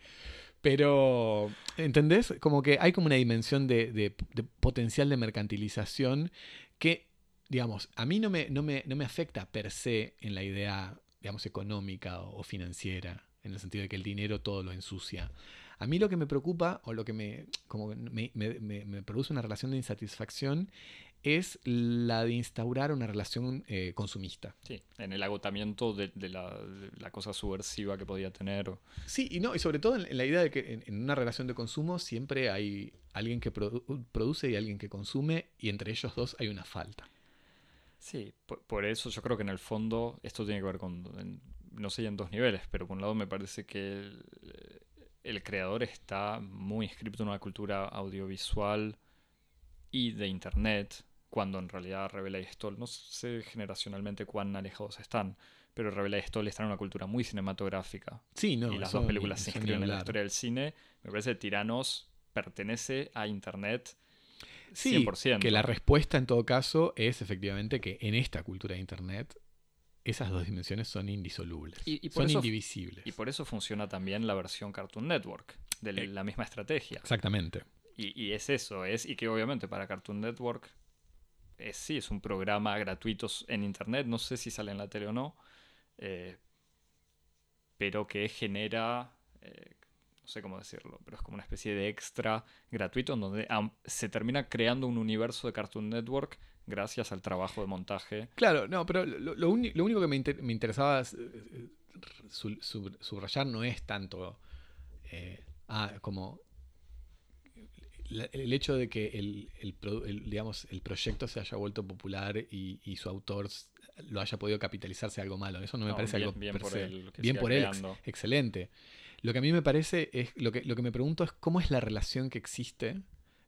Pero, ¿entendés? Como que hay como una dimensión de, potencial de mercantilización que, digamos, a mí no me, no, me, no me afecta per se en la idea, digamos, económica o financiera, en el sentido de que el dinero todo lo ensucia. A mí lo que me preocupa o lo que me, como me, produce una relación de insatisfacción es la de instaurar una relación eh, consumista. Sí, en el agotamiento de, la, cosa subversiva que podía tener. Sí, y no, y sobre todo en, la idea de que en, una relación de consumo siempre hay alguien que produce y alguien que consume, y entre ellos dos hay una falta. Sí, por, eso yo creo que en el fondo esto tiene que ver con, no sé, en dos niveles, pero por un lado me parece que el creador está muy inscrito en una cultura audiovisual y de internet, cuando en realidad Revela y Stoll, no sé generacionalmente cuán alejados están, pero Revela y Stoll están en una cultura muy cinematográfica. Sí, no, y las dos películas se inscriben en la historia del cine. Me parece que Tiranos pertenece a internet. 100%. Sí, que la respuesta en todo caso es efectivamente que en esta cultura de internet esas dos dimensiones son indisolubles, y, son indivisibles. Y por eso funciona también la versión Cartoon Network, de eh, la misma estrategia. Exactamente. Y, es eso, es, y que obviamente para Cartoon Network sí, es un programa gratuito en internet, no sé si sale en la tele o no, eh, pero que genera, eh, no sé cómo decirlo, pero es como una especie de extra gratuito en donde se termina creando un universo de Cartoon Network gracias al trabajo de montaje. Claro, no, pero lo, único que me, interesaba eh, subrayar no es tanto ah, como el hecho de que el, digamos, el proyecto se haya vuelto popular y, su autor lo haya podido capitalizarse algo malo. Eso no me parece algo bien por él. Bien por él, excelente. Lo que a mí me parece es, lo que, lo que me pregunto es cómo es la relación que existe,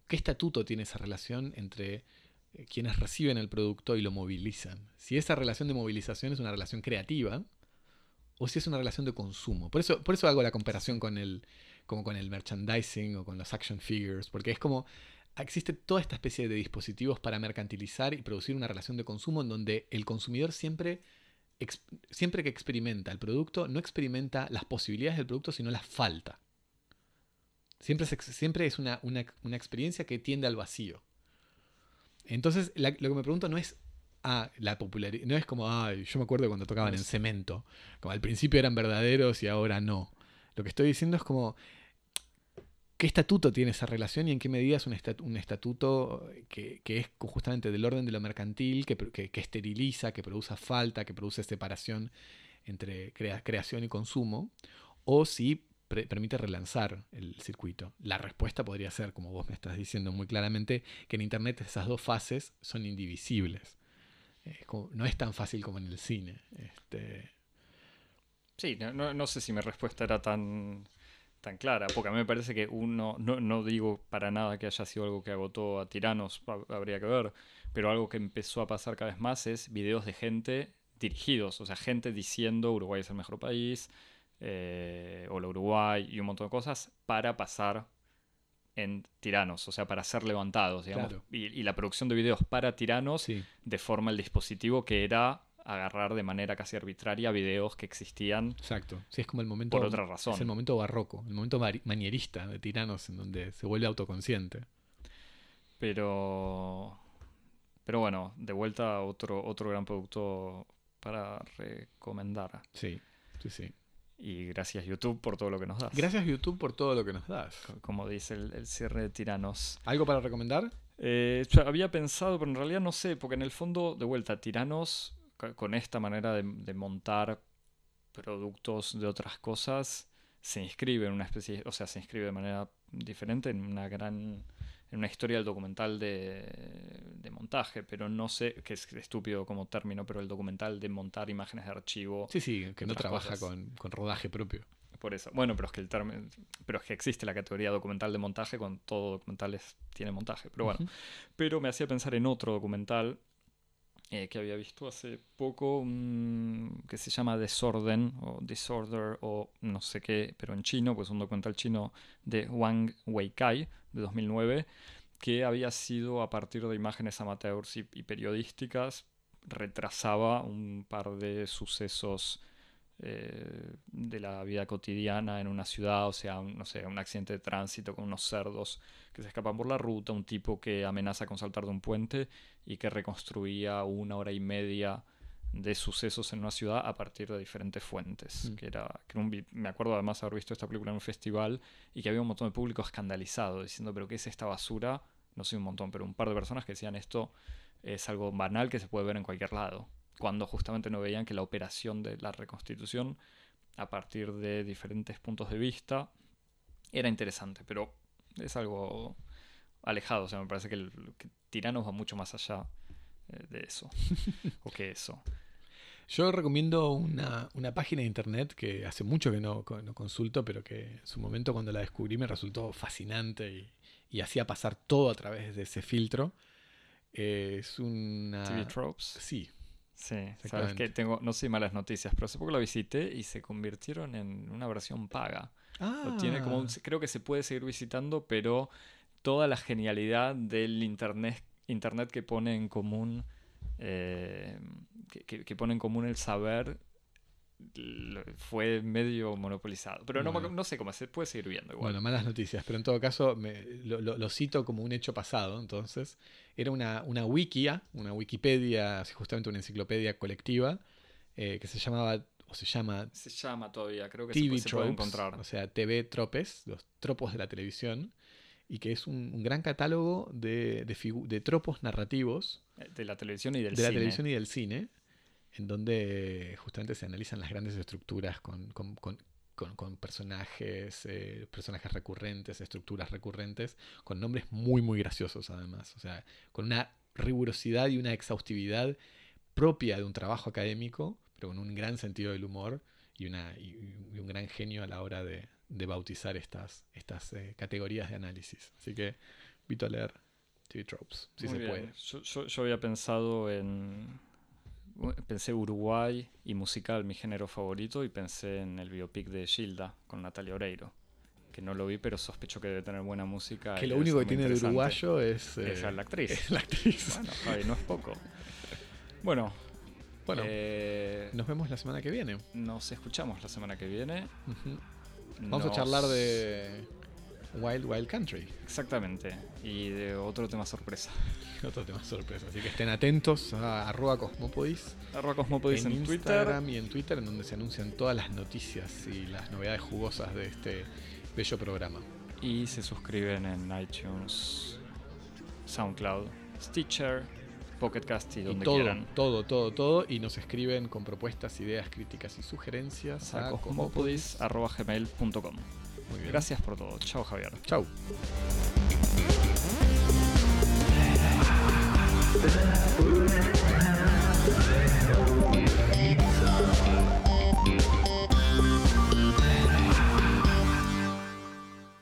qué estatuto tiene esa relación entre eh, quienes reciben el producto y lo movilizan. Si esa relación de movilización es una relación creativa o si es una relación de consumo. Por eso, por eso hago la comparación con el, como con el merchandising o con los action figures, porque es como existe toda esta especie de dispositivos para mercantilizar y producir una relación de consumo en donde el consumidor siempre siempre que experimenta el producto, no experimenta las posibilidades del producto, sino las falta. Siempre es, siempre es una, una- una experiencia que tiende al vacío. Entonces, la- lo que me pregunto no es ah, la popularidad, no es como, yo me acuerdo cuando tocaban en cemento, como al principio eran verdaderos y ahora no. Lo que estoy diciendo es como, ¿qué estatuto tiene esa relación y en qué medida es un, estat- un estatuto que, es justamente del orden de lo mercantil, que, esteriliza, que produce falta, que produce separación entre crea- creación y consumo, o si permite relanzar el circuito? La respuesta podría ser, como vos me estás diciendo muy claramente, que en Internet esas dos fases son indivisibles. No es tan fácil como en el cine. Este, Sí, no sé si mi respuesta era tan, tan clara, porque a mí me parece que uno, no, no digo para nada que haya sido algo que agotó a tiranos, ha- habría que ver, pero algo que empezó a pasar cada vez más es videos de gente dirigidos, o sea, gente diciendo Uruguay es el mejor país, eh, o la Uruguay y un montón de cosas para pasar en tiranos, o sea, para ser levantados, digamos, Claro. y, y la producción de videos para tiranos sí, deforma el dispositivo que era agarrar de manera casi arbitraria videos que existían exacto. Sí, es como el momento. por otra razón. Es el momento barroco, el momento manierista de tiranos en donde se vuelve autoconsciente. Pero. Pero bueno, de vuelta otro, otro gran producto para recomendar. Sí, sí, sí. Y gracias YouTube por todo lo que nos das. Gracias YouTube por todo lo que nos das. Co- Como dice el, el cierre de Tiranos. ¿Algo para recomendar? Eh, había pensado, pero en realidad no sé, porque en el fondo, de vuelta, Tiranos, con esta manera de, de montar productos de otras cosas, se inscribe en una especie, o sea, se inscribe de manera diferente en una gran, en una historia del documental de, de montaje, pero no sé, que es estúpido como término, pero el documental de montar imágenes de archivo, Sí, sí, que no trabaja con, con rodaje propio. por eso. Bueno, pero es que el término, pero es que existe la categoría documental de montaje cuando todo documental es- tiene montaje, pero bueno. Pero me hacía pensar en otro documental eh, que había visto hace poco, mm, que se llama Desorden o Disorder o no sé qué, pero en chino, pues un documental chino de Wang Weikai de 2009, que había sido a partir de imágenes amateurs y, y periodísticas, retrasaba un par de sucesos eh, de la vida cotidiana en una ciudad, o sea, un- no sé, un accidente de tránsito con unos cerdos que se escapan por la ruta, un tipo que amenaza con saltar de un puente y que reconstruía una hora y media de sucesos en una ciudad a partir de diferentes fuentes. Mm. Que era, que un me acuerdo además haber visto esta película en un festival y que había un montón de público escandalizado diciendo, pero ¿qué es esta basura? No sé un montón, pero un par de personas que decían esto es algo banal que se puede ver en cualquier lado. Cuando justamente no veían que la operación de la reconstitución a partir de diferentes puntos de vista era interesante, pero es algo alejado. O sea, me parece que, el, que Tiranos va mucho más allá eh, de eso. o que eso. Yo recomiendo una, una página de internet que hace mucho que no, no consulto, pero que en su momento cuando la descubrí me resultó fascinante y, y hacía pasar todo a través de ese filtro. Eh, es una... TV Tropes. Sí, Sí, sabes que tengo, no sé malas noticias, pero hace poco la visité y se convirtieron en una versión paga. Lo tiene como un- Ah. creo que se puede seguir visitando, pero toda la genialidad del internet, internet que pone en común eh, que, que- que pone en común el saber fue medio monopolizado. Pero no, Bueno. no sé cómo se puede seguir viendo igual. Bueno, malas noticias, pero en todo caso me- lo, lo- lo cito como un hecho pasado. Entonces, era una, una wikia, una Wikipedia, justamente una enciclopedia colectiva, eh, que se llamaba, o se llama se llama todavía, creo que se TV se puede Tropes, encontrar. o sea, TV Tropes, los tropos de la televisión, y que es un, un gran catálogo de, de de tropos narrativos eh, De la televisión y del de la cine. televisión y del cine, en donde justamente se analizan las grandes estructuras con, con- con- con- con personajes, eh, personajes recurrentes, estructuras recurrentes, con nombres muy, muy graciosos además. O sea, con una rigurosidad y una exhaustividad propia de un trabajo académico, pero con un gran sentido del humor y, una, y, y un gran genio a la hora de, de bautizar estas, estas eh, categorías de análisis. Así que invito a leer TV Tropes, si Muy se bien. puede. Yo, yo- yo había pensado en. Pensé Uruguay y musical, mi género favorito, y pensé en el biopic de Gilda con Natalia Oreiro. Que no lo vi, pero sospecho que debe tener buena música. Que lo único que tiene de uruguayo es, eh, Es la actriz. es la actriz. Bueno, Javi, no es poco. Bueno, Bueno, Eh, nos vemos la semana que viene. nos escuchamos la semana que viene. Vamos Nos- a charlar de Wild Wild Country. Exactamente. Y de otro tema sorpresa. Otro tema sorpresa. Así que estén atentos a arroba Cosmopodis Arroba Cosmopodis en, en, Twitter. Instagram y en Twitter, en donde se anuncian todas las noticias y las novedades jugosas de este bello programa. Y se suscriben en iTunes, SoundCloud, Stitcher, Pocket Cast y Y donde todo, quieran. todo, todo, todo. Y nos escriben con propuestas, ideas, críticas y sugerencias A a cosmopodis.gmail.com. Muy bien. Gracias por todo. Chao, Javier. Chao.